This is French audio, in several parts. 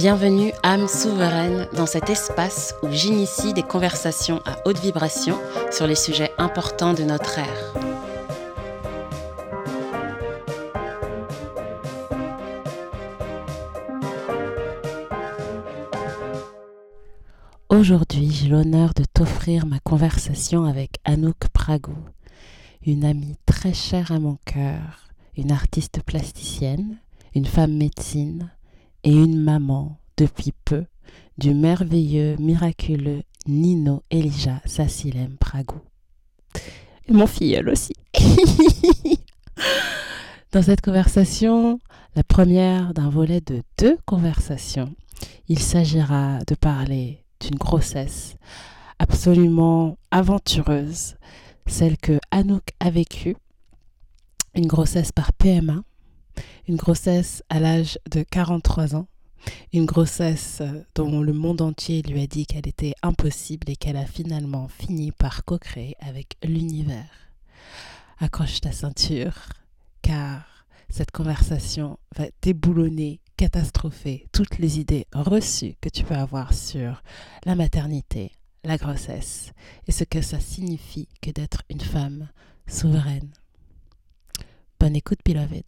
Bienvenue âme souveraine dans cet espace où j'initie des conversations à haute vibration sur les sujets importants de notre ère. Aujourd'hui, j'ai l'honneur de t'offrir ma conversation avec Anouk Pragou, une amie très chère à mon cœur, une artiste plasticienne, une femme médecine, et une maman depuis peu du merveilleux, miraculeux Nino Elijah Sassilem Pragou. Et mon filleul aussi. Dans cette conversation, la première d'un volet de deux conversations, il s'agira de parler d'une grossesse absolument aventureuse, celle que Anouk a vécue, une grossesse par PMA, une grossesse à l'âge de 43 ans, une grossesse euh, dont le monde entier lui a dit qu'elle était impossible et qu'elle a finalement fini par co-créer avec l'univers. Accroche ta ceinture, car cette conversation va déboulonner, catastropher toutes les idées reçues que tu peux avoir sur la maternité, la grossesse et ce que ça signifie que d'être une femme souveraine. Bonne écoute, beloved.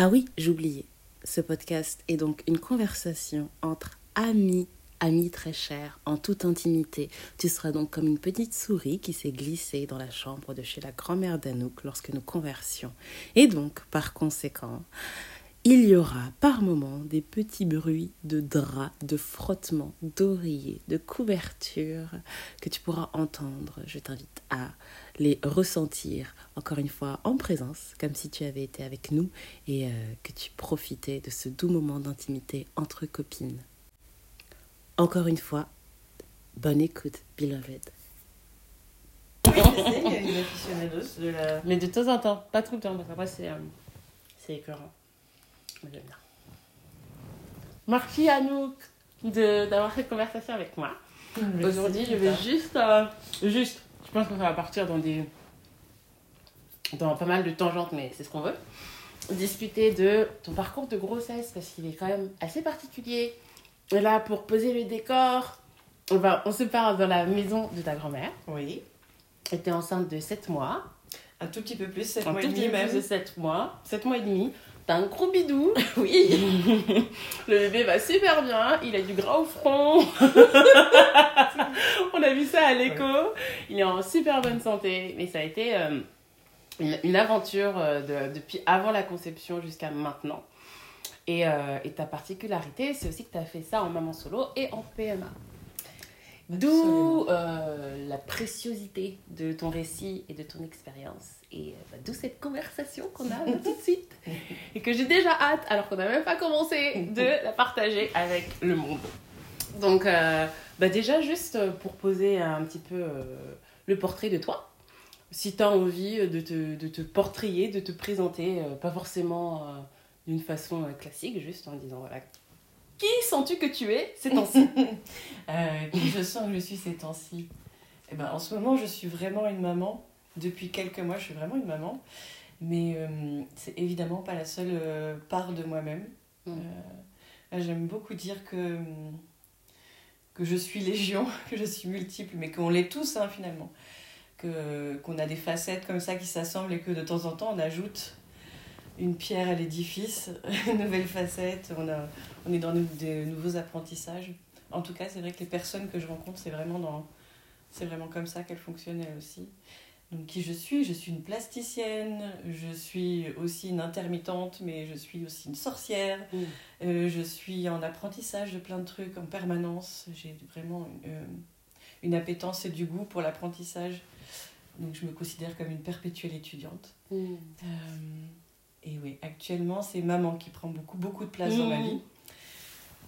Ah oui, j'oubliais. Ce podcast est donc une conversation entre amis, amis très chers, en toute intimité. Tu seras donc comme une petite souris qui s'est glissée dans la chambre de chez la grand-mère d'Anouk lorsque nous conversions. Et donc, par conséquent, il y aura par moments des petits bruits de draps, de frottements, d'oreillers, de couvertures que tu pourras entendre. Je t'invite à les ressentir encore une fois en présence, comme si tu avais été avec nous et euh, que tu profitais de ce doux moment d'intimité entre copines. Encore une fois, bonne écoute, beloved. Mais de temps en temps, pas tout le temps, parce qu'après c'est euh, écœurant. J'aime bien. Merci Anouk d'avoir cette conversation avec moi. Aujourd'hui, je vais juste, euh, juste je pense qu'on va partir dans des dans pas mal de tangentes, mais c'est ce qu'on veut. Discuter de ton parcours de grossesse, parce qu'il est quand même assez particulier. Et là, pour poser le décor, on, va, on se parle dans la maison de ta grand-mère. Oui. Tu étais enceinte de 7 mois. Un tout petit peu plus, 7 mois et demi même. de 7 mois. 7 mois et demi. T'as un gros bidou. Oui. le bébé va super bien. Il a du gras au front. On a vu ça à l'écho. Il est en super bonne santé. Mais ça a été euh, une, aventure euh, de, depuis avant la conception jusqu'à maintenant. Et, euh, et ta particularité, c'est aussi que tu as fait ça en maman solo et en PMA. D'où la préciosité de ton récit et de ton expérience. Et euh, bah, d'où cette conversation qu'on a tout de suite et que j'ai déjà hâte, alors qu'on n'a même pas commencé, de la partager avec le monde. Donc, euh, bah déjà, juste pour poser un petit peu euh, le portrait de toi, si tu as envie de te, de te portrayer, de te présenter, pas forcément d'une façon classique, juste en disant voilà, qui sens-tu que tu es ces temps-ci? Qui je sens que je suis ces temps-ci? Eh ben, En ce moment, je suis vraiment une maman depuis quelques mois, je suis vraiment une maman. Mais euh, c'est évidemment pas la seule euh, part de moi-même. Mm. Euh, j'aime beaucoup dire que, que je suis légion, que je suis multiple, mais qu'on l'est tous hein, finalement. Que, qu'on a des facettes comme ça qui s'assemblent et que de temps en temps on ajoute une pierre à l'édifice, une nouvelle facette, on, a, on est dans de, nouveaux apprentissages. En tout cas, c'est vrai que les personnes que je rencontre, c'est vraiment, dans, c'est vraiment comme ça qu'elles fonctionnent elles aussi. Donc, qui je suis? Je suis une plasticienne, je suis aussi une intermittente, mais je suis aussi une sorcière. Mm. Euh, je suis en apprentissage de plein de trucs en permanence. J'ai vraiment une, euh, une, appétence et du goût pour l'apprentissage. Donc, je me considère comme une perpétuelle étudiante. Mm. Euh, et oui, actuellement, c'est maman qui prend beaucoup, beaucoup de place dans ma mm. vie.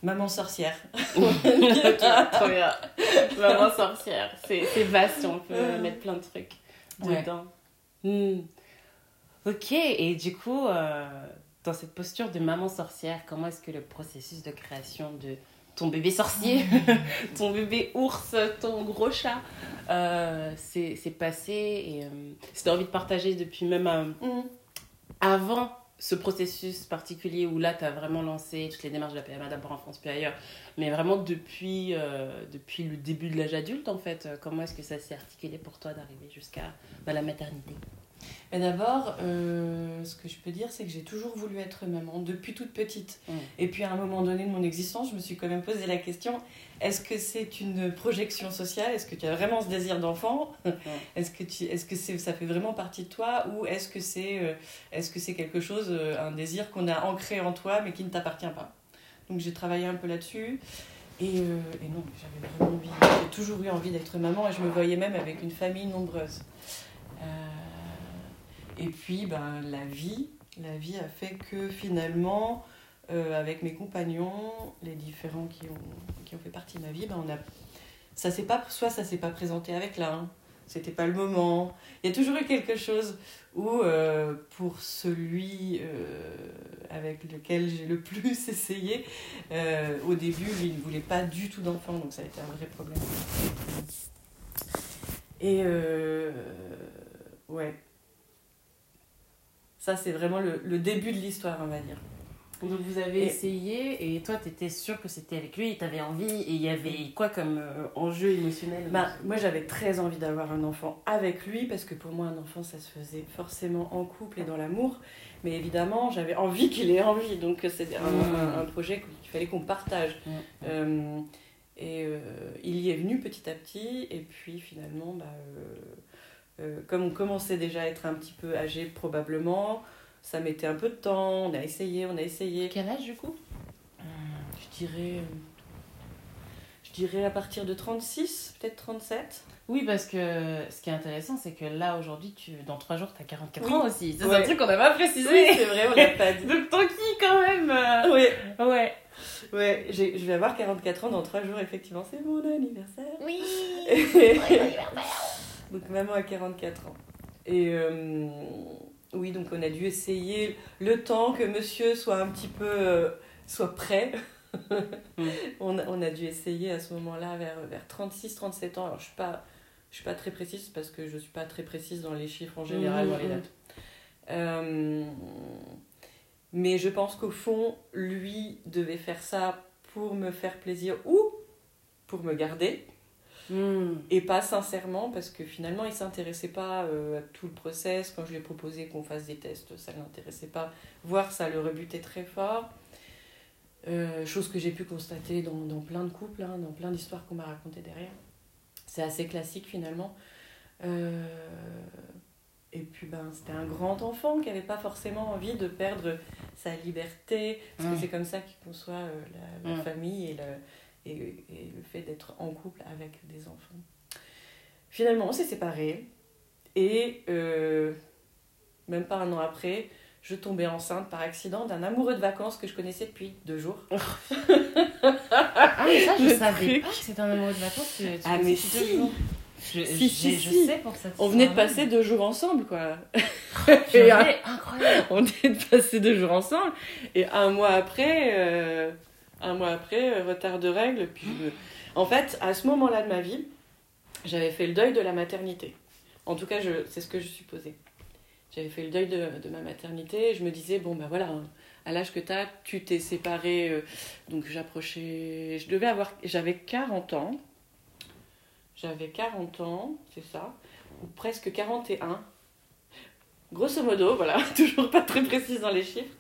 Maman sorcière. trop bien. Maman sorcière. C'est vaste, on peut mettre plein de trucs dedans. Hmm. Ok, et du coup, euh, dans cette posture de maman sorcière, comment est-ce que le processus de création de ton bébé sorcier, ton bébé ours, ton gros chat, euh, s'est passé et euh, si tu as envie de partager depuis même hmm. avant ce processus particulier où là, tu as vraiment lancé toutes les démarches de la PMA d'abord en France puis ailleurs, mais vraiment depuis, euh, depuis le début de l'âge adulte, en fait, euh, comment est-ce que ça s'est articulé pour toi d'arriver jusqu'à bah, la maternité? Mais d'abord, euh, ce que je peux dire, c'est que j'ai toujours voulu être maman depuis toute petite. Et puis à un moment donné de mon existence, je me suis quand même posé la question est-ce que c'est une projection sociale? Est-ce que tu as vraiment ce désir d'enfant? Est-ce que, tu, est-ce que c'est, ça fait vraiment partie de toi? Ou est-ce que c'est, euh, est-ce que c'est quelque chose, euh, un désir qu'on a ancré en toi mais qui ne t'appartient pas? Donc j'ai travaillé un peu là-dessus. Et, euh, et non, j'avais vraiment envie, j'ai toujours eu envie d'être maman et je me voyais même avec une famille nombreuse. Et puis, ben, la vie, la vie a fait que finalement, euh, avec mes compagnons, les différents qui ont, qui ont fait partie de ma vie, ben, on a, ça s'est pas, soit ça s'est pas présenté avec l'un, c'était pas le moment. Il y a toujours eu quelque chose où, euh, pour celui euh, avec lequel j'ai le plus essayé, au début, il ne voulait pas du tout d'enfant, donc ça a été un vrai problème. Et ouais. Ça, c'est vraiment le, le début de l'histoire, on va dire. Donc vous avez Et- essayé et toi, tu étais sûre que c'était avec lui, tu avais envie et il y avait quoi comme euh, enjeu émotionnel Bah, moi, j'avais très envie d'avoir un enfant avec lui parce que pour moi, un enfant, ça se faisait forcément en couple et dans l'amour. Mais évidemment, j'avais envie qu'il ait envie. Donc, c'est un, Mmh. un- un projet qu'il fallait qu'on partage. Mmh. Euh, et euh, il y est venu petit à petit. Et puis, finalement, bah, euh, euh, comme on commençait déjà à être un petit peu âgé, probablement, ça mettait un peu de temps. On a essayé, on a essayé. Quel âge du coup? Je dirais. euh, Je dirais à partir de 36, peut-être 37. Oui, parce que ce qui est intéressant, c'est que là, aujourd'hui, tu... dans 3 jours, tu as 44 Oui. ans aussi. C'est Ouais. un truc qu'on n'a pas précisé. Oui, c'est vrai, on l'a pas dit. Donc, tant qui quand même euh, Oui, Ouais. ouais, je vais avoir 44 ans dans 3 jours, effectivement, c'est mon anniversaire. Oui donc maman a 44 ans. Et euh, oui, donc on a dû essayer le temps que monsieur soit un petit peu euh, soit prêt. Mm. on, a, on a dû essayer à ce moment-là vers, vers 36-37 ans. Alors je suis pas je suis pas très précise parce que je suis pas très précise dans les chiffres en général, Mhm, dans les mhm. dates. Euh, mais je pense qu'au fond, lui devait faire ça pour me faire plaisir ou pour me garder. Hmm. Et pas sincèrement, parce que finalement, il s'intéressait pas euh, à tout le process. Quand je lui ai proposé qu'on fasse des tests, ça ne l'intéressait pas. Voire ça le rebutait très fort. Euh, chose que j'ai pu constater dans, dans plein de couples, hein, dans plein d'histoires qu'on m'a racontées derrière. C'est assez classique finalement. Euh, et puis, ben, c'était un grand enfant qui n'avait pas forcément envie de perdre sa liberté. Parce que Mm. c'est comme ça qu'il conçoit euh, la, la Mm. famille et le, et, et le fait d'être en couple avec des enfants. Finalement, on s'est séparés. Et euh, même pas un an après, je tombais enceinte par accident d'un amoureux de vacances que je connaissais depuis deux jours. Ah, mais ça, je Le savais truc. pas que c'était un amoureux de vacances. Tu, tu Ah, mais sais deux si. jours. Je, Si, si, je si. sais pour cette On venait de passer deux jours ensemble, quoi. Purée, Et un- incroyable. on venait de passer deux jours ensemble. Et un mois après, euh, un mois après, euh, retard de règles. Puis me- En fait, à ce moment-là de ma vie, j'avais fait le deuil de la maternité. En tout cas, je... c'est ce que je supposais. J'avais fait le deuil de, de ma maternité. Et je me disais, bon, ben voilà, à l'âge que tu as, tu t'es séparé. euh, donc j'approchais. Je devais avoir. J'avais 40 ans. J'avais 40 ans, c'est ça. Ou presque 41. Grosso modo, voilà, toujours pas très précise dans les chiffres.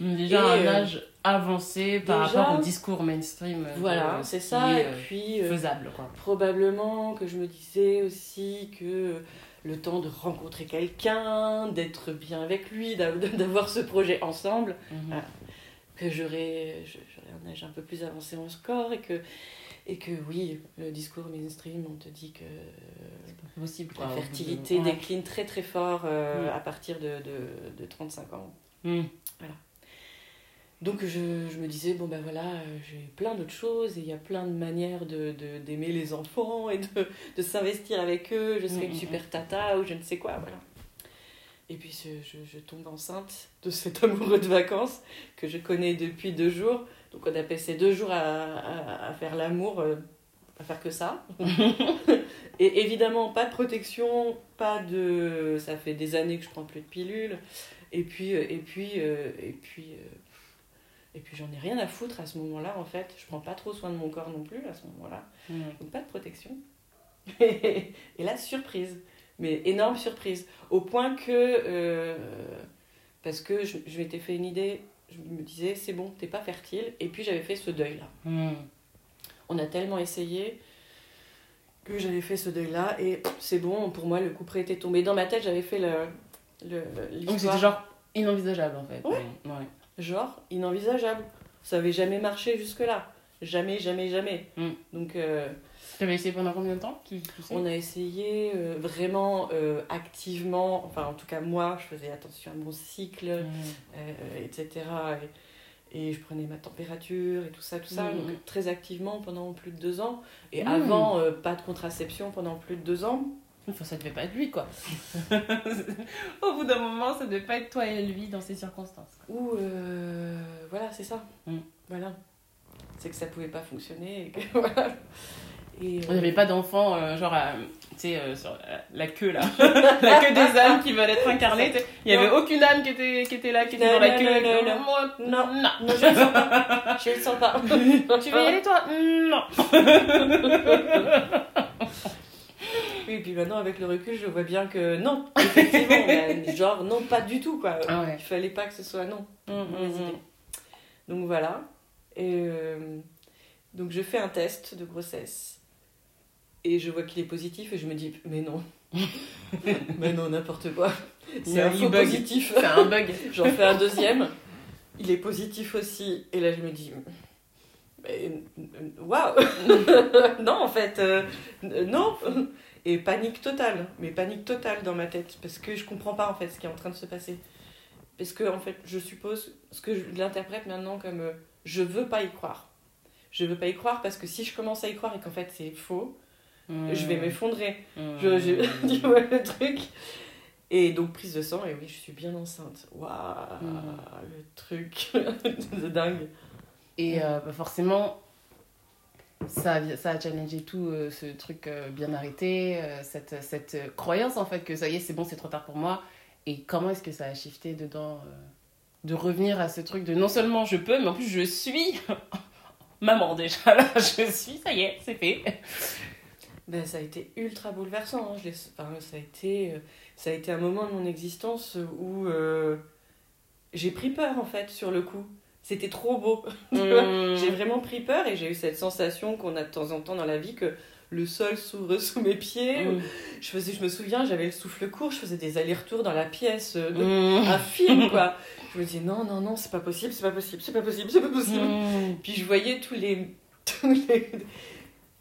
Déjà Et, un euh, âge avancé par déjà- rapport au discours mainstream. euh, Voilà, de- c'est ça. est, Et euh, puis, euh, faisable, quoi. probablement que je me disais aussi que le temps de rencontrer quelqu'un, d'être bien avec lui, d'a- d'avoir ce projet ensemble, Mhm. Ah. que j'aurais un âge un peu plus avancé en score et que, et que oui, le discours mainstream, on te dit que pas possible, la quoi. de- fertilité Ouais. décline très très fort euh, Mm. à partir de, de, de 35 ans. Mm. Donc je, je me disais, bon ben voilà, euh, j'ai plein d'autres choses et il y a plein de manières d'aimer de, d'aimer les enfants et de, de s'investir avec eux. Je serai Mm, une mm, super tata ou je ne sais quoi, voilà. Et puis je, je, je tombe enceinte de cet amoureux de vacances que je connais depuis deux jours. Donc on a passé deux jours à, à, à faire l'amour, euh, à faire que ça. et évidemment, pas de protection, pas de... Ça fait des années que je prends plus de pilules. Et puis, euh, et puis, et puis, et puis j'en ai rien à foutre à ce moment-là, en fait. Je prends pas trop soin de mon corps non plus à ce moment-là. Mm. Donc pas de protection. et là, surprise. Mais énorme surprise. Au point que, euh, parce que je, je m'étais fait une idée, je me disais, c'est bon, t'es pas fertile. Et puis j'avais fait ce deuil-là. Mm. On a tellement essayé que j'avais fait ce deuil-là. Et c'est bon, pour moi, le coup près était tombé. Dans ma tête, j'avais fait le, le, Donc c'était genre inenvisageable en fait. Ouais. Ouais. Genre inenvisageable. Ça avait jamais marché jusque-là. Jamais, jamais, jamais. Mm. Donc, euh, T'avais essayé pendant combien de temps tu, tu sais? on a essayé euh, vraiment euh, activement, enfin, en tout cas, moi, je faisais attention à mon cycle, Mm. euh, etc. Et, et je prenais ma température et tout ça, tout ça. Mm. Donc, très activement pendant plus de deux ans. Et Mm. avant, pas de contraception pendant plus de deux ans. Enfin, ça devait pas être lui quoi. Au bout d'un moment, ça devait pas être toi et lui dans ces circonstances. quoi. Ou, euh, voilà, c'est ça. Mm. Voilà. C'est que ça pouvait pas fonctionner. Et que, voilà. Et, On n'avait pas d'enfant, euh, genre, euh, tu sais, euh, sur la, queue là. la queue des âmes qui veulent être incarnées. Il y avait aucune âme qui était, qui était là, qui était Non, dans la non, queue. non, non, non. Moi, Non. non. Non, je le sens pas. Je le sens pas. Tu veux y aller toi? Non. Oui, et puis maintenant, avec le recul, je vois bien que non, effectivement, mais genre, non, pas du tout, quoi. Ah ouais. Il fallait pas que ce soit non. Mm, mm, mm. Donc voilà. Et euh, donc je fais un test de grossesse. Et je vois qu'il est positif et je me dis, mais non. mais non, n'importe quoi. C'est un faux bug. positif. C'est un bug. J'en fais un deuxième. Il est positif aussi. Et là, je me dis, mais waouh Non, en fait, euh, non Et panique totale. Mais panique totale dans ma tête. Parce que je comprends pas, en fait, ce qui est en train de se passer. Parce que, en fait, je suppose, ce que je l'interprète maintenant comme euh, je veux pas y croire. Je veux pas y croire parce que si je commence à y croire et qu'en fait c'est faux, je vais m'effondrer. Mm. Je, je- tu vois le truc Et donc prise de sang, et oui, je suis bien enceinte. Waouh, Mm. le truc de dingue. Et euh, bah, forcément, ça, a- ça a challengé tout euh, ce truc euh, bien arrêté, euh, cette, cette croyance en fait que ça y est, c'est bon, c'est trop tard pour moi. Et comment est-ce que ça a shifté dedans De revenir à ce truc de non seulement je peux, mais en plus je suis maman déjà je suis, ça y est, c'est fait. Ben, ça a été ultra bouleversant. hein. Je ça, a été, ça a été un moment de mon existence où j'ai pris peur en fait sur le coup. C'était trop beau. Mm. J'ai vraiment pris peur et j'ai eu cette sensation qu'on a de temps en temps dans la vie que le sol s'ouvre sous mes pieds. Mm. Je, faisais, je me souviens, j'avais le souffle court, je faisais des allers-retours dans la pièce, euh, de- Mm. un film quoi. Je me disais non, non, non, c'est pas possible, c'est pas possible, c'est pas possible, c'est pas possible. Puis je voyais tous les. Tous les...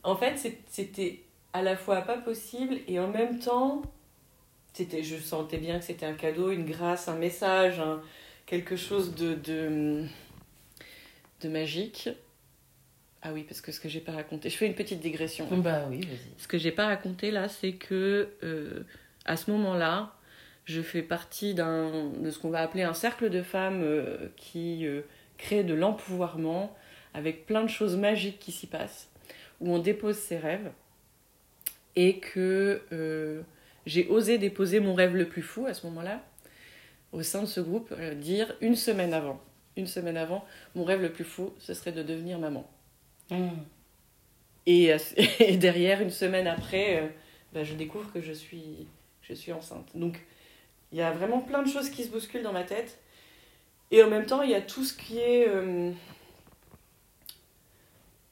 En fait, c'était à la fois pas possible et en même temps, c'était, je sentais bien que c'était un cadeau, une grâce, un message, un- quelque chose de, de, de magique. Ah oui, parce que ce que j'ai pas raconté, je fais une petite digression. Bah oui, vas-y. Ce que j'ai pas raconté là, c'est que euh, à ce moment-là, je fais partie d'un de ce qu'on va appeler un cercle de femmes euh, qui euh, crée de l'empouvoirment avec plein de choses magiques qui s'y passent, où on dépose ses rêves et que j'ai osé déposer mon rêve le plus fou à ce moment-là au sein de ce groupe, dire une semaine avant, une semaine avant, mon rêve le plus fou, ce serait de devenir maman. Mm. Et, euh, et derrière, une semaine après, euh, bah, je découvre que je suis, je suis enceinte. Donc, il y a vraiment plein de choses qui se bousculent dans ma tête. Et en même temps, il y a tout ce qui est, euh,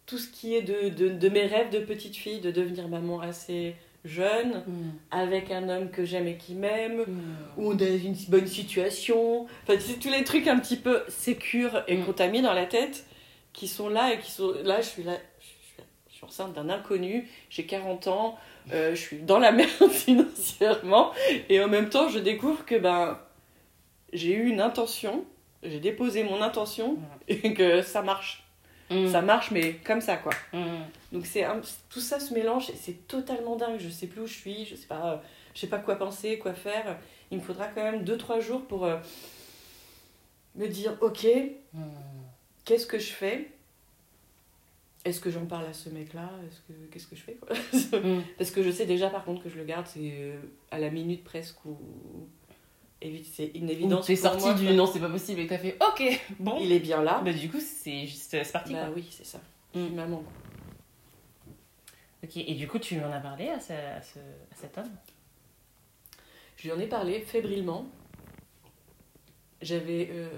tout ce qui est de, de, de mes rêves de petite fille, de devenir maman assez jeune, Mm. avec un homme que j'aime et qui m'aime, Mm. on a une bonne situation. Enfin, c'est tous les trucs un petit peu sécures et Mm. qu'on t'a mis dans la tête qui sont là et qui sont. Là, je suis là. Je suis enceinte d'un inconnu, j'ai 40 ans, euh, je suis dans la merde financièrement et en même temps, je découvre que ben, j'ai eu une intention, j'ai déposé mon intention et que ça marche. Mm. Ça marche, mais comme ça, quoi. Mm. Donc c'est un- tout ça se mélange et c'est totalement dingue. Je sais plus où je suis, je sais pas, je sais pas quoi penser, quoi faire. Il me faudra quand même 2-3 jours pour euh, me dire ok, Mm. qu'est-ce que je fais? Est-ce que j'en parle à ce mec-là? Est-ce que qu'est-ce que je fais quoi? Parce que je sais déjà par contre que je le garde, c'est euh, à la minute presque où c'est une évidence. t'es sorti moi, du non, c'est pas possible et t'as fait ok, bon. Il est bien là. Bah, du coup, c'est juste, c'est parti Bah quoi. oui, c'est ça. Mm. Maman. Ok, et du coup, tu lui en as parlé à, ce- à ce- à cet homme? Je lui en ai parlé fébrilement. J'avais. euh,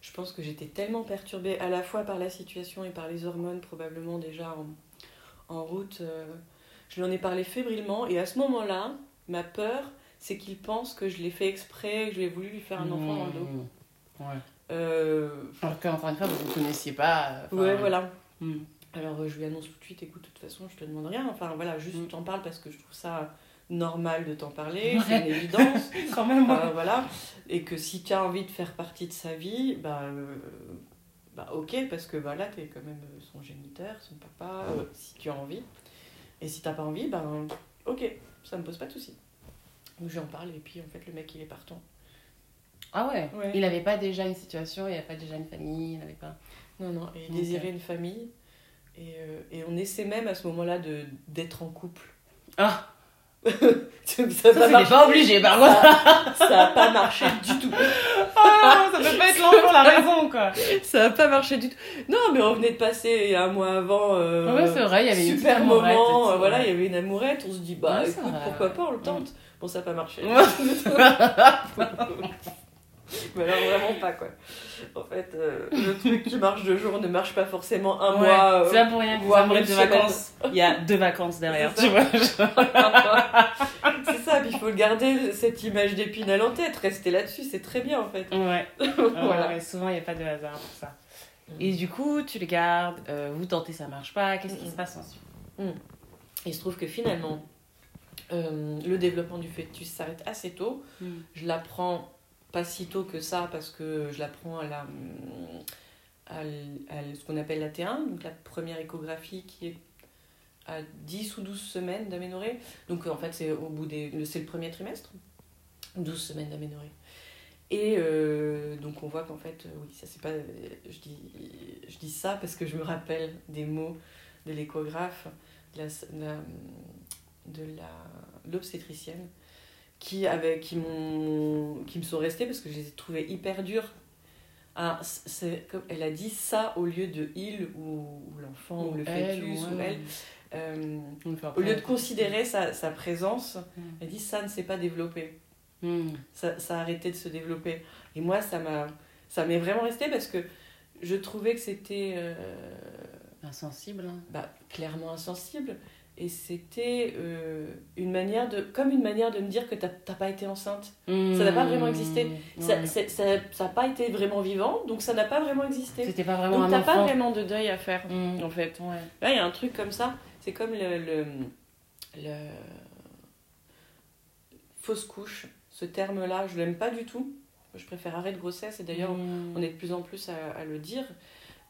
je pense que j'étais tellement perturbée à la fois par la situation et par les hormones, probablement déjà en, en route. euh, je lui en ai parlé fébrilement et à ce moment-là, ma peur, c'est qu'il pense que je l'ai fait exprès, que je lui ai voulu lui faire un enfant dans le dos. Mmh. Ouais. Euh, Alors qu'encore une fois, vous ne connaissiez pas. enfin, ouais, voilà. mmh. Alors euh, je lui annonce tout de suite, écoute, de toute façon, je te demande rien. Enfin voilà, juste Mm. t'en parle parce que je trouve ça normal de t'en parler, Ouais. c'est une évidence. Quand même, Euh, voilà. Et que si tu as envie de faire partie de sa vie, bah, euh, bah ok, parce que bah, là, tu es quand même euh, son géniteur, son papa, euh, si tu as envie. Et si t'as pas envie, ben ok, ça me pose pas de soucis. Donc j'en parle, et puis en fait, le mec, il est partant. Ah ouais. Ouais. Il n'avait pas déjà une situation, il n'avait pas déjà une famille, il n'avait pas. Non, non, et il désirait une famille. Et, euh, et on essaie même à ce moment-là d'être en couple. Ah ça Ça, a tu pas n'es marché. pas obligé, par contre. Ça a pas marché du tout. Ah, ça peut pas être l'enfant la raison, quoi. Ça a pas marché du tout. Non, mais on venait de passer un mois avant. euh, Ouais, c'est vrai, il y avait une super et moment. euh, voilà, il y avait une amourette. On se dit, bah Ouais, écoute, pourquoi pas, on le tente. Bon, ça a pas marché. Mais alors vraiment pas quoi. En fait, euh, le truc qui marche deux jours ne marche pas forcément un Ouais, mois. euh, c'est là pour rien que une de semaine. vacances. Il y a deux vacances derrière, tu vois. c'est ça, puis il faut garder cette image d'épinal en tête, rester là-dessus, c'est très bien en fait. Ouais. Voilà. Ouais, souvent, il n'y a pas de hasard pour ça. Et du coup, tu le gardes, euh, vous tentez, ça marche pas. Qu'est-ce qui se passe ensuite? Il se trouve que finalement, euh, le développement du fœtus s'arrête assez tôt. Je l'apprends pas si tôt que ça parce que je l'apprends à la à, ce qu'on appelle la T1, donc la première échographie qui est à 10 ou 12 semaines d'aménorrhée. Donc en fait, c'est au bout des c'est le premier trimestre. 12 semaines d'aménorrhée. Et euh, donc on voit qu'en fait, oui, ça c'est pas. Je dis, je dis ça parce que je me rappelle des mots de l'échographe, de la- de la l'obstétricienne, qui, avait, qui, m'ont, qui me sont restés parce que je les ai trouvés hyper durs. Ah, c'est, comme, elle a dit ça au lieu de il ou, ou l'enfant ou, le fœtus ou elle. Euh, au lieu de considérer sa, sa présence, Mm. elle dit ça ne s'est pas développé Hmm. ça, ça a arrêté de se développer. Et moi, ça m'a ça m'est vraiment resté parce que je trouvais que c'était euh, Insensible. hein. bah, clairement insensible. Et c'était euh, une manière de, comme une manière de me dire que t'as pas été enceinte. Ça n'a pas vraiment existé. Ça Ouais. Ça n'a pas été vraiment vivant, donc ça n'a pas vraiment existé. C'était pas vraiment Donc t'as pas vraiment de deuil à faire, Hmm. en fait. Ouais. Là, il y a un truc comme ça. C'est comme le, le, le- fausse couche. Ce terme-là, je l'aime pas du tout. Je préfère arrêt de grossesse. Et d'ailleurs, Hmm. on est de plus en plus à, à le dire.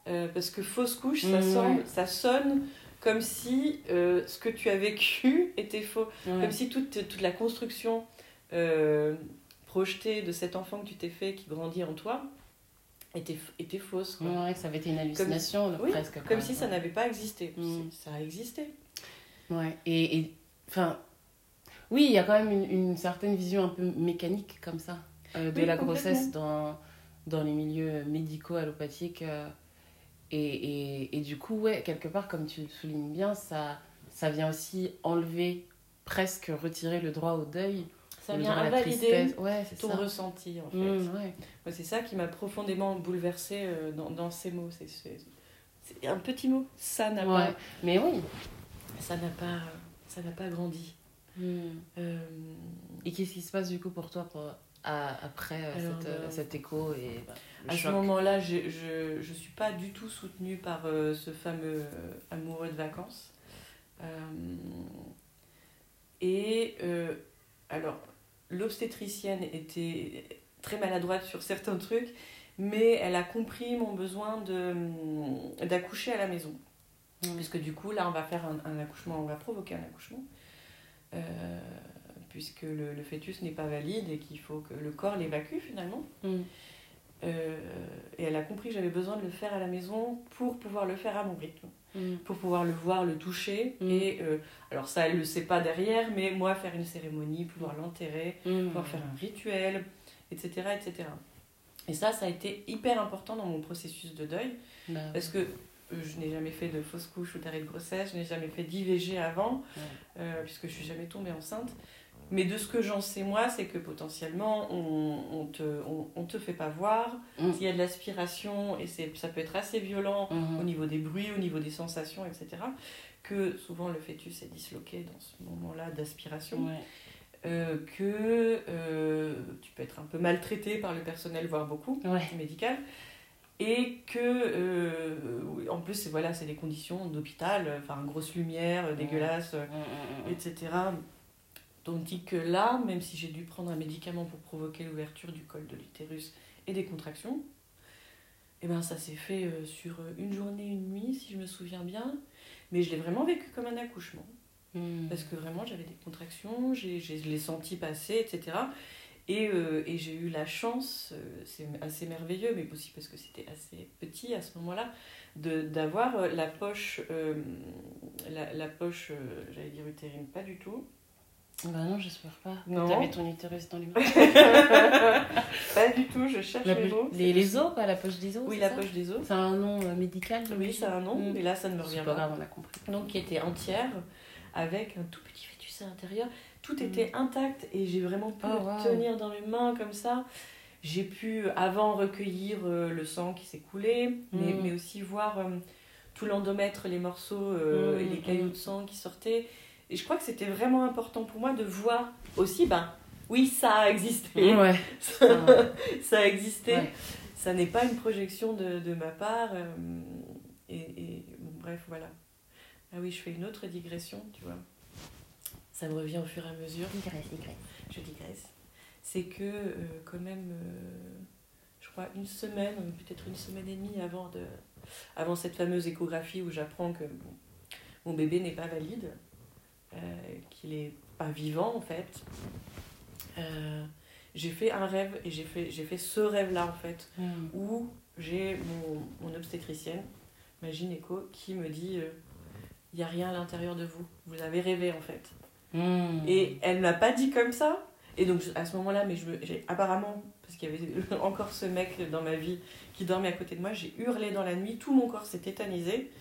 Euh, parce que fausse couche, ça sonne comme si euh, ce que tu as vécu était faux. Ouais. Comme si toute, toute la construction euh, projetée de cet enfant que tu t'es fait, qui grandit en toi, était, était fausse. quoi. Ouais, que ça avait été une hallucination, Oui, presque. Comme quoi. si ça n'avait pas existé. Mm. Ça a existé. Ouais, et, enfin, oui, il y a quand même une, une certaine vision un peu mécanique comme ça euh, de Oui, la grossesse dans, dans les milieux médicaux allopathiques. Et, et, et du coup, ouais, quelque part, comme tu le soulignes bien, ça, ça vient aussi enlever, presque retirer le droit au deuil. Ça vient invalider. Ouais, ton ça. ressenti, en fait. Mmh, ouais. C'est ça qui m'a profondément bouleversée euh, dans, dans ces mots. C'est, c'est, un petit mot. Ça n'a pas, Mais oui. ça n'a pas, ça n'a pas grandi. Mmh. Euh, Et qu'est-ce qui se passe du coup pour toi pour, à- après euh, Alors, cette, cet écho et bah, le à ce moment-là, je, je, je suis pas du tout soutenue par euh, ce fameux euh, amoureux de vacances. Euh, et euh, alors, l'obstétricienne était très maladroite sur certains trucs, mais elle a compris mon besoin de, d'accoucher à la maison. Mm. Puisque du coup, là, on va faire un, un accouchement, on va provoquer un accouchement. Euh, puisque le, le fœtus n'est pas valide et qu'il faut que le corps l'évacue finalement. Mmh. Euh, et elle a compris que j'avais besoin de le faire à la maison pour pouvoir le faire à mon rythme. Mm. pour pouvoir le voir, le toucher. Mm. Et euh, alors ça, elle le sait pas derrière, mais moi, faire une cérémonie, pouvoir l'enterrer, Mm. pouvoir faire un rituel, etc., etc. Et ça, ça a été hyper important dans mon processus de deuil, Bah, parce que euh, je n'ai jamais fait de fausse couche ou d'arrêt de grossesse, je n'ai jamais fait d'IVG avant, Ouais. euh, puisque je suis jamais tombée enceinte. Mais de ce que j'en sais moi, c'est que potentiellement, on, on te, on, on te fait pas voir. Mm. S'il y a de l'aspiration, et ça peut être assez violent Mhm. au niveau des bruits, au niveau des sensations, etc., que souvent le fœtus est disloqué dans ce moment-là d'aspiration. Ouais. Euh, que euh, tu peux être un peu maltraité par le personnel, voire beaucoup, Ouais. médical. Et que, euh, en plus, c'est, voilà, c'est des conditions d'hôpital, enfin, grosse lumière, dégueulasse, Mm, mm, mm. etc. Tandis que là, même si j'ai dû prendre un médicament pour provoquer l'ouverture du col de l'utérus et des contractions, eh ben ça s'est fait euh, sur une journée, une nuit, si je me souviens bien. Mais je l'ai vraiment vécu comme un accouchement. Mm. Parce que vraiment, j'avais des contractions, j'ai, j'ai, je l'ai senti passer, etc. Et, euh, et j'ai eu la chance, euh, c'est assez merveilleux, mais aussi parce que c'était assez petit à ce moment-là, de, d'avoir euh, la poche, euh, la, la poche, euh, j'allais dire utérine, pas du tout. Bah non, j'espère pas. Non. T'avais ton utérus dans les mains. pas du tout, je cherche La les mots. les, les os, pas la poche des os Oui, la poche des os. C'est un nom euh, médical Oui, c'est un nom, Mm. mais là, ça ne me revient pas pas. grave, on a compris. Donc, qui était entière, avec un tout petit fœtus à l'intérieur. Tout Mm. était intact et j'ai vraiment pu Oh, le wow. tenir dans mes mains comme ça. J'ai pu, avant, recueillir euh, le sang qui s'est coulé, mais, Mm. mais aussi voir euh, tout l'endomètre, les morceaux et les cailloux de sang qui sortaient. Et je crois que c'était vraiment important pour moi de voir aussi, ben, oui, ça a existé. Ouais. ça, ça a existé. Ouais. Ça n'est pas une projection de, de ma part. euh, et, et bon, bref, voilà. Ah oui, je fais une autre digression, tu vois. Ça me revient au fur et à mesure. Je digresse. C'est que, euh, quand même, euh, je crois, une semaine, peut-être une semaine et demie avant, de, avant cette fameuse échographie où j'apprends que bon, mon bébé n'est pas valide, qu'il n'est pas vivant en fait, euh, j'ai fait un rêve et j'ai fait, j'ai fait ce rêve-là en fait Mm. où j'ai mon, mon obstétricienne, ma gynéco, qui me dit il n'y a rien à l'intérieur de vous, vous avez rêvé en fait. Mm. Et elle ne m'a pas dit comme ça. Et donc à ce moment-là, mais je me- j'ai apparemment, parce qu'il y avait encore ce mec dans ma vie qui dormait à côté de moi, j'ai hurlé dans la nuit, tout mon corps s'est tétanisé.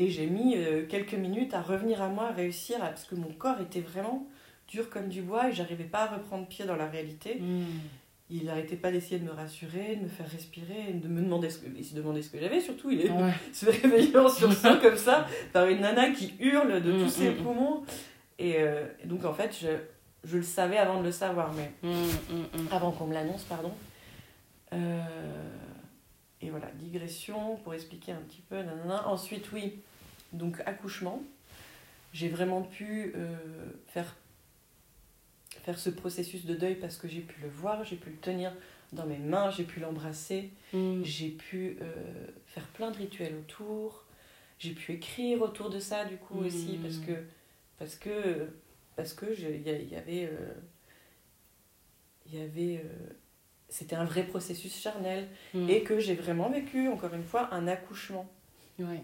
Et j'ai mis euh, quelques minutes à revenir à moi, à réussir, à- parce que mon corps était vraiment dur comme du bois et j'arrivais pas à reprendre pied dans la réalité. Mm. Il n'arrêtait pas d'essayer de me rassurer, de me faire respirer, de me demander ce que, il se demandait ce que j'avais surtout. Il est Ouais. se réveillant sur ça comme ça par une nana qui hurle de Mm, tous ses mm. poumons. Et, euh, donc en fait, je, je le savais avant de le savoir, mais avant qu'on me l'annonce, pardon. Euh, et voilà, digression pour expliquer un petit peu. nanana. Ensuite, oui, donc accouchement. J'ai vraiment pu euh, faire, faire ce processus de deuil parce que j'ai pu le voir, j'ai pu le tenir dans mes mains, j'ai pu l'embrasser. Mm. J'ai pu euh, faire plein de rituels autour. J'ai pu écrire autour de ça, du coup, aussi, parce que, parce que, parce que il y, a- il y avait. euh, y avait. c'était un vrai processus charnel. Mm. Et que j'ai vraiment vécu, encore une fois, un accouchement. Ouais.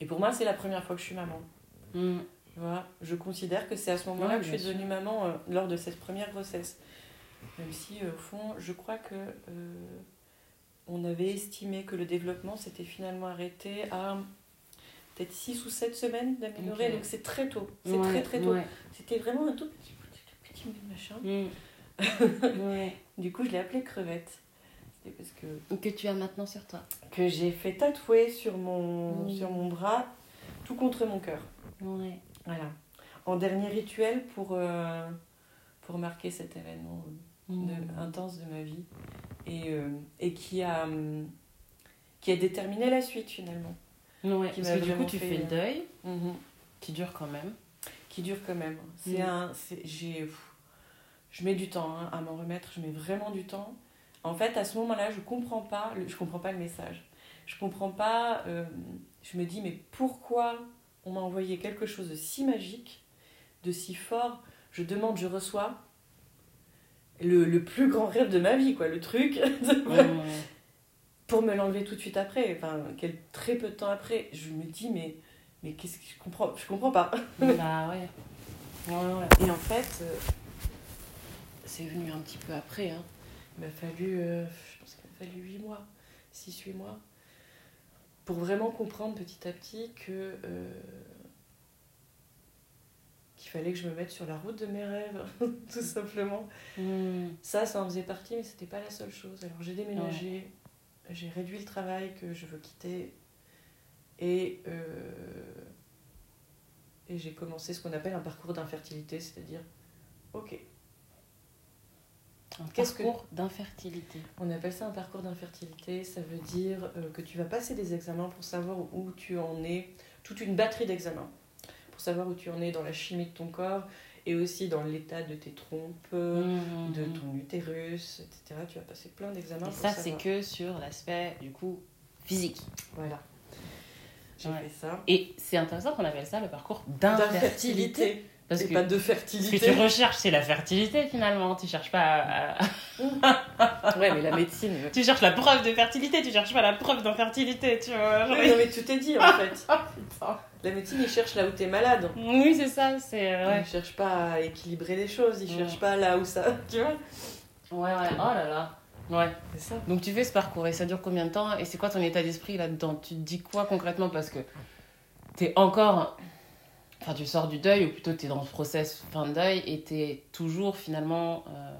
Et pour moi, c'est la première fois que je suis maman. Mm. Vois, je considère que c'est à ce moment-là Ouais, que je suis sûr. devenue maman euh, lors de cette première grossesse. Même si, euh, au fond, je crois que euh, on avait estimé que le développement s'était finalement arrêté à peut-être 6 ou 7 semaines d'aménorrhée. Ok. Donc c'est très tôt. C'est Ouais, très très tôt. ouais. C'était vraiment un tout petit, petit, petit machin. Mm. ouais. Du coup, je l'ai appelé crevette. C'était parce que Que tu as maintenant sur toi. que j'ai fait tatouer sur mon, sur mon bras, tout contre mon cœur. Ouais. Voilà. En dernier rituel pour, euh, pour marquer cet événement de- Mm. intense de ma vie. Et, euh, et qui, a, qui a déterminé la suite finalement. Ouais, Qui parce m'a que du coup, tu fait, fais le euh, deuil, Mhm. qui dure quand même. Qui dure quand même. C'est Mm. un. c'est- J'ai. Je mets du temps hein, à m'en remettre, je mets vraiment du temps. En fait, à ce moment-là, je comprends pas, le- je comprends pas le message. Je comprends pas. euh, je me dis, mais pourquoi on m'a envoyé quelque chose de si magique, de si fort? Je demande, je reçois. Le, le plus grand rêve de ma vie, quoi, le truc. Pour me l'enlever tout de suite après, enfin, quel, très peu de temps après, je me dis, mais, mais qu'est-ce que je comprends Je comprends pas. Bah ouais. Ouais, ouais. Et en fait, euh, c'est venu un petit peu après. Hein. Il m'a fallu, euh, je pense qu'il m'a fallu 8 mois, 6-8 mois, pour vraiment comprendre petit à petit que euh, qu'il fallait que je me mette sur la route de mes rêves, tout simplement. Hmm. Ça, ça en faisait partie, mais c'était pas la seule chose. Alors j'ai déménagé, j'ai réduit le travail que je veux quitter et, euh, et j'ai commencé ce qu'on appelle un parcours d'infertilité, c'est-à-dire, ok, Un Qu'est-ce que- parcours d'infertilité. on appelle ça un parcours d'infertilité, ça veut dire euh, que tu vas passer des examens pour savoir où tu en es, toute une batterie d'examens, pour savoir où tu en es dans la chimie de ton corps et aussi dans l'état de tes trompes, Mhm. de ton utérus, etc. Tu vas passer plein d'examens Et pour ça, c'est que sur l'aspect, du coup, physique. Voilà. J'ai Ouais. fait ça. Et c'est intéressant qu'on appelle ça le parcours d'infertilité. Parce et que pas de ce que fertilité. tu recherches, c'est la fertilité finalement. Tu cherches pas à- Ouais, mais la médecine. Tu cherches la preuve de fertilité, tu cherches pas la preuve d'infertilité, tu vois. genre- non, mais tu t'es dit en fait. Putain. La médecine, il cherche là où t'es malade. Oui, c'est ça, c'est. euh, Ouais. cherche pas à équilibrer les choses, il Ouais. cherche pas là où ça. Tu vois Ouais, ouais, oh là là. Ouais. C'est ça. Donc tu fais ce parcours et ça dure combien de temps? Et c'est quoi ton état d'esprit là-dedans? Tu te dis quoi concrètement? Parce que t'es encore. Enfin, tu sors du deuil, ou plutôt t'es dans le process fin de deuil et t'es toujours finalement euh,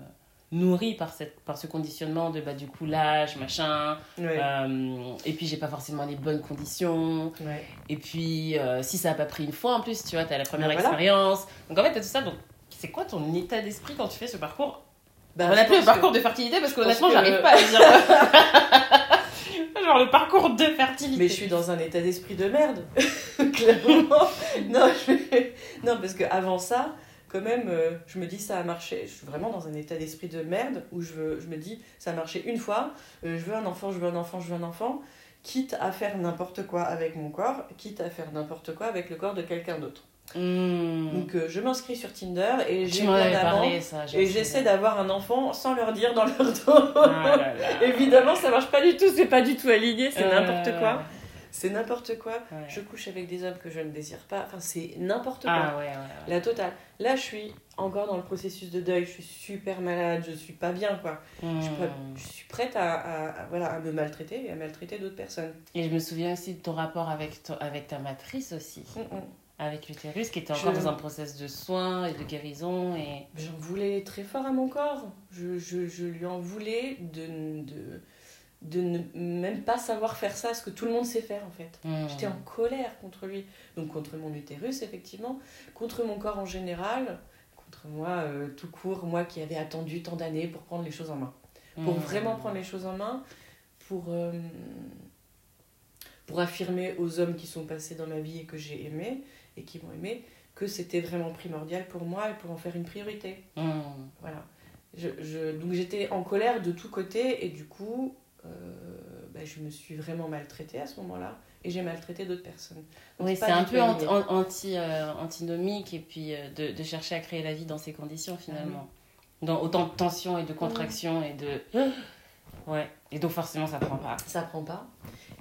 nourri par, cette, par ce conditionnement de bah, du coup l'âge, machin. Ouais. euh, et puis j'ai pas forcément les bonnes conditions. ouais. Et puis euh, si ça a pas pris une fois en plus, tu vois, t'as la première Voilà. expérience. Donc en fait, t'as tout ça. Donc c'est quoi ton état d'esprit quand tu fais ce parcours? Bah, on je appelle le que- parcours de fertilité parce que honnêtement, que- j'arrive pas à dire. Genre le parcours de fertilité. Mais je suis dans un état d'esprit de merde, clairement. non, je... non, parce qu'avant ça, quand même, euh, je me dis ça a marché. Je suis vraiment dans un état d'esprit de merde où je, veux- je me dis ça a marché une fois, euh, je veux un enfant, je veux un enfant, je veux un enfant, quitte à faire n'importe quoi avec mon corps, quitte à faire n'importe quoi avec le corps de quelqu'un d'autre. Mmh. Donc euh, je m'inscris sur Tinder et j'ai et j'essaie d'avoir un enfant sans leur dire dans leur dos. Ah là là. Évidemment, ça marche pas du tout, c'est pas du tout aligné, c'est Euh, n'importe quoi. C'est n'importe quoi. ouais. Je couche avec des hommes que je ne désire pas. Enfin, c'est n'importe quoi. Ah ouais, ouais, ouais. La totale. Là, je suis encore dans le processus de deuil. Je suis super malade. Je suis pas bien, quoi. Je, suis prête, je suis prête à, à- à- voilà, à me maltraiter et à maltraiter d'autres personnes. Et je me souviens aussi de ton rapport avec, ton- avec ta matrice aussi, Mm, mm. Avec l'utérus, qui était Je- encore dans un process de soins et de guérison. Et... J'en voulais très fort à mon corps. Je, je, je lui en voulais de, de, de ne même pas savoir faire ça, ce que tout le monde sait faire, en fait. Mmh. J'étais en colère contre lui. Donc contre mon utérus, effectivement, contre mon corps en général, contre moi euh, tout court, moi qui avais attendu tant d'années pour prendre les choses en main. Pour Mmh. vraiment prendre les choses en main, pour, euh, pour affirmer aux hommes qui sont passés dans ma vie et que j'ai aimé, et qui m'ont aimé, que c'était vraiment primordial pour moi et pour en faire une priorité. Mmh. Voilà. Je, je- donc j'étais en colère de tous côtés et du coup, euh, bah, je me suis vraiment maltraitée à ce moment-là et j'ai maltraité d'autres personnes. Donc, Oui, c'est un peu anti, anti, euh, antinomique et puis euh, de, de chercher à créer la vie dans ces conditions finalement. Dans autant de tension et de contraction et de. Ouais, et donc forcément ça prend pas. Ça prend pas.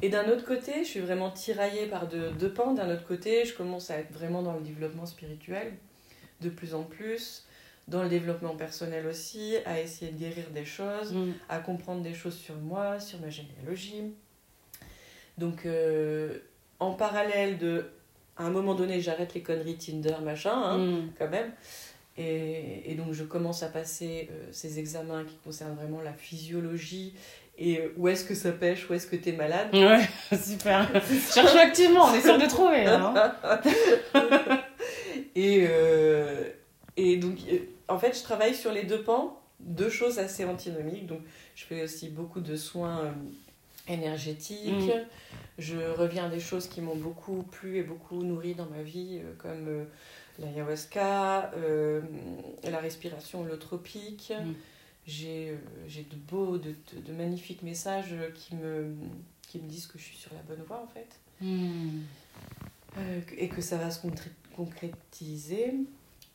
Et d'un autre côté, je suis vraiment tiraillée par deux, deux pans. D'un autre côté, je commence à être vraiment dans le développement spirituel, de plus en plus, dans le développement personnel aussi, à essayer de guérir des choses, Mm. à comprendre des choses sur moi, sur ma généalogie. Donc, euh, en parallèle de, à un moment donné, j'arrête les conneries Tinder, machin, hein, Mm. quand même. Et, et donc, je commence à passer euh, ces examens qui concernent vraiment la physiologie et euh, où est-ce que ça pêche, où est-ce que t'es malade? Ouais, super. Cherchons activement, on est sûr de trouver. Hein. et, euh, et donc, euh, en fait, je travaille sur les deux pans, deux choses assez antinomiques. Donc, je fais aussi beaucoup de soins euh, énergétiques. Mm. Je reviens à des choses qui m'ont beaucoup plu et beaucoup nourri dans ma vie, euh, comme l'ayahuasca, la respiration holotropique. J'ai euh, j'ai de beaux, de, de, de magnifiques messages qui me, qui me disent que je suis sur la bonne voie, en fait. Mm. Euh, et que ça va se concré- concrétiser.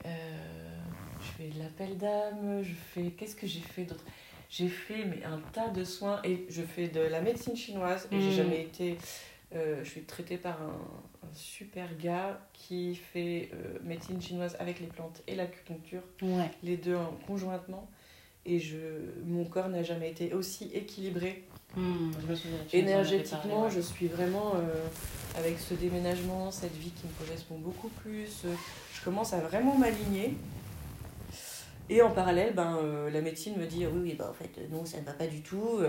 Euh, je fais de l'appel d'âme, je fais. Qu'est-ce que j'ai fait d'autre? J'ai fait mais, un tas de soins et je fais de la médecine chinoise et j'ai jamais été. euh, je suis traitée par un, un super gars qui fait médecine chinoise avec les plantes et l'acupuncture, Ouais. les deux en- conjointement. Et je, mon corps n'a jamais été aussi équilibré Hmm, je me souviens, Énergétiquement, parlé, je suis vraiment euh, avec ce déménagement, cette vie qui me correspond beaucoup plus. euh, je commence à vraiment m'aligner. Et en parallèle, ben, euh, la médecine me dit oui, oui, ben, en fait, non, ça ne va pas du tout.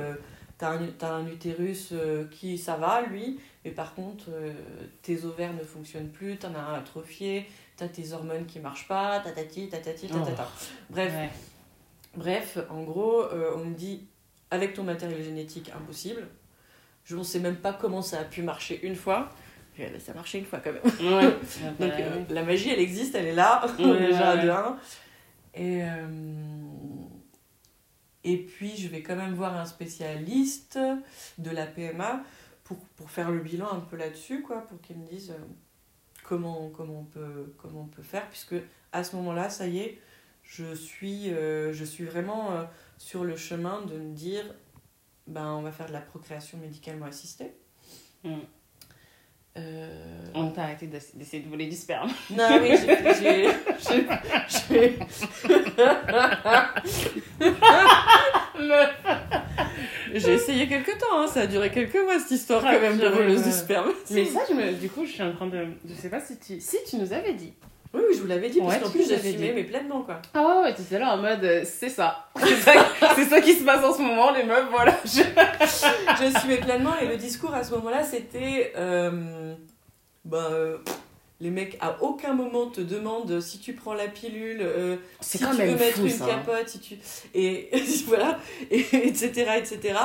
T'as un, un utérus qui, ça va, lui, mais par contre, tes ovaires ne fonctionnent plus, t'en as un atrophié, t'as tes hormones qui marchent pas, tatati, tatati, tatata. Bref, Ouais. Bref, en gros, euh, on me dit avec ton matériel génétique, impossible. Je ne sais même pas comment ça a pu marcher une fois. Mais ben, ça a marché une fois quand même. Ouais. Donc Bah, euh, la magie, elle existe, elle est là, Ouais, déjà de ouais. un. Et, euh, et puis, je vais quand même voir un spécialiste de la PMA pour, pour faire le bilan un peu là-dessus, quoi, pour qu'il me dise comment, comment, on peut, comment on peut faire, puisque à ce moment-là, ça y est, je suis, euh, je suis vraiment euh, sur le chemin de me dire ben, on va faire de la procréation médicalement assistée. Mm. Euh, On t'a arrêté d'ess- d'essayer de voler du sperme. non, oui, j'ai- j'ai. essayé quelques temps, hein, ça a duré quelques mois cette histoire Ah, quand même de voleuse de sperme. Mais ça, je me... du coup, je suis en train de. Je sais pas si tu. Si tu nous avais dit. Oui, je vous l'avais dit, parce Ouais, qu'en tu plus dit. mais pleinement quoi. Ah ouais, ouais, t'étais là en mode. euh, c'est ça. C'est ça, ça qui se passe en ce moment, les meufs, voilà. Je- fumais pleinement et le discours à ce moment-là c'était. euh, ben, euh, les mecs à aucun moment te demandent si tu prends la pilule, si quand tu même veux mettre fou, une ça, hein. capote, si tu. Et voilà, et, etc. etc.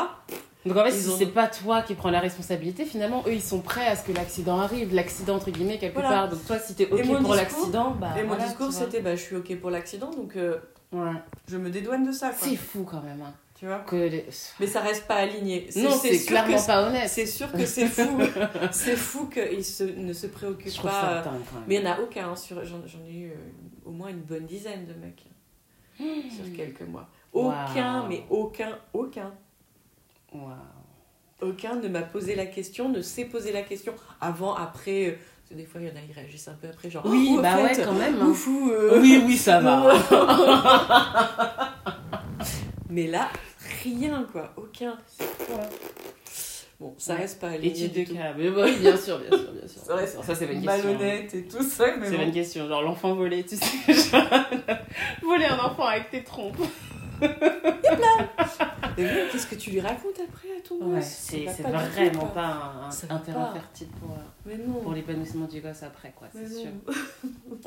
Donc en fait, si ont- c'est pas toi qui prends la responsabilité, finalement, eux, ils sont prêts à ce que l'accident arrive. L'accident, entre guillemets, quelque Voilà. part. Donc toi, si t'es OK pour l'accident, bah. et mon voilà, discours c'était bah, je suis ok pour l'accident donc euh, Ouais. je me dédouane de ça quoi. C'est fou quand même. hein. Tu vois Que les- Mais ça reste pas aligné. Non, c'est clairement pas honnête. C'est sûr que c'est fou. c'est fou qu'ils se, ne se préoccupent pas. ça euh, dingue. Mais il n'y en a aucun. hein, sur- J'en ai eu euh, au moins une bonne dizaine de mecs sur quelques mois. Wow. Aucun, mais aucun, aucun. Aucun ne m'a posé la question, ne s'est posé la question avant, après. euh, parce que des fois, il y en a, ils réagissent un peu après, genre. Oui, oh, bah fait, ouais, quand même. hein. ouf, ou, euh, Oui, oui, ça va. mais là, rien, quoi. Aucun. Bon, ça Ouais. reste pas. Étude de cas. Mais oui, bien sûr, bien sûr, bien sûr. Ça reste Ça, c'est pas une question. malhonnête et tout ça, C'est bon. une question, genre l'enfant volé, tu sais. genre, voler un enfant avec tes trompes. Qu'est-ce que tu lui racontes après à ton Ouais, c'est tout, vraiment pas un, un- terrain fertile pour, euh, pour l'épanouissement du gosse après, quoi, c'est sûr.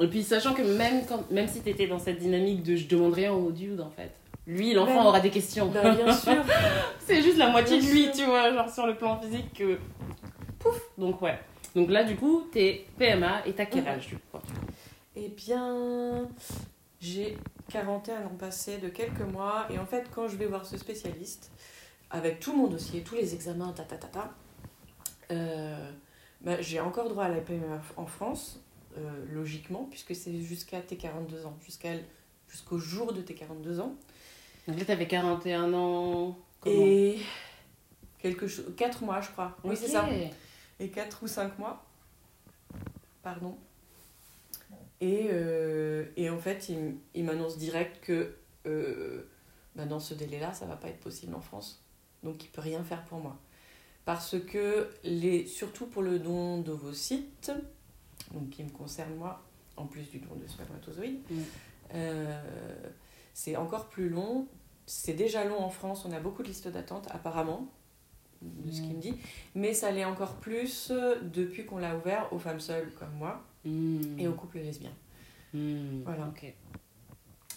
Et puis sachant que même, quand, même si t'étais dans cette dynamique de je demande rien au dude en fait, lui, l'enfant Ben, aura des questions. Bah, bien sûr. c'est juste la moitié de lui, sûr. tu vois, genre sur le plan physique que. Pouf Donc ouais. Donc là, du coup, t'es PMA et t'as quel âge du coup Eh bien, j'ai 41 ans passés de quelques mois. Et en fait, quand je vais voir ce spécialiste, avec tout mon dossier, tous les examens, ta ta ta ta, euh, bah, j'ai encore droit à la PMA en France, euh, logiquement, puisque c'est jusqu'à tes 42 ans, jusqu'à jusqu'au jour de tes 42 ans. Donc là, t'avais 41 ans. Comment Et quelque chose, 4 mois, je crois. Oui, c'est ça. et 4 ou 5 mois. Pardon. Et, euh, et en fait, il, m'annonce direct que euh, bah, dans ce délai-là, ça va pas être possible en France. Donc, il peut rien faire pour moi. Parce que, les, surtout pour le don d'ovocytes, donc qui me concerne moi, en plus du don de spermatozoïdes, Mm. euh, c'est encore plus long. C'est déjà long en France, on a beaucoup de listes d'attente, apparemment, de ce qu'il Mm. me dit. Mais ça l'est encore plus depuis qu'on l'a ouvert aux femmes seules comme moi Hmm. et aux couples lesbiens. Hmm, Voilà. ok.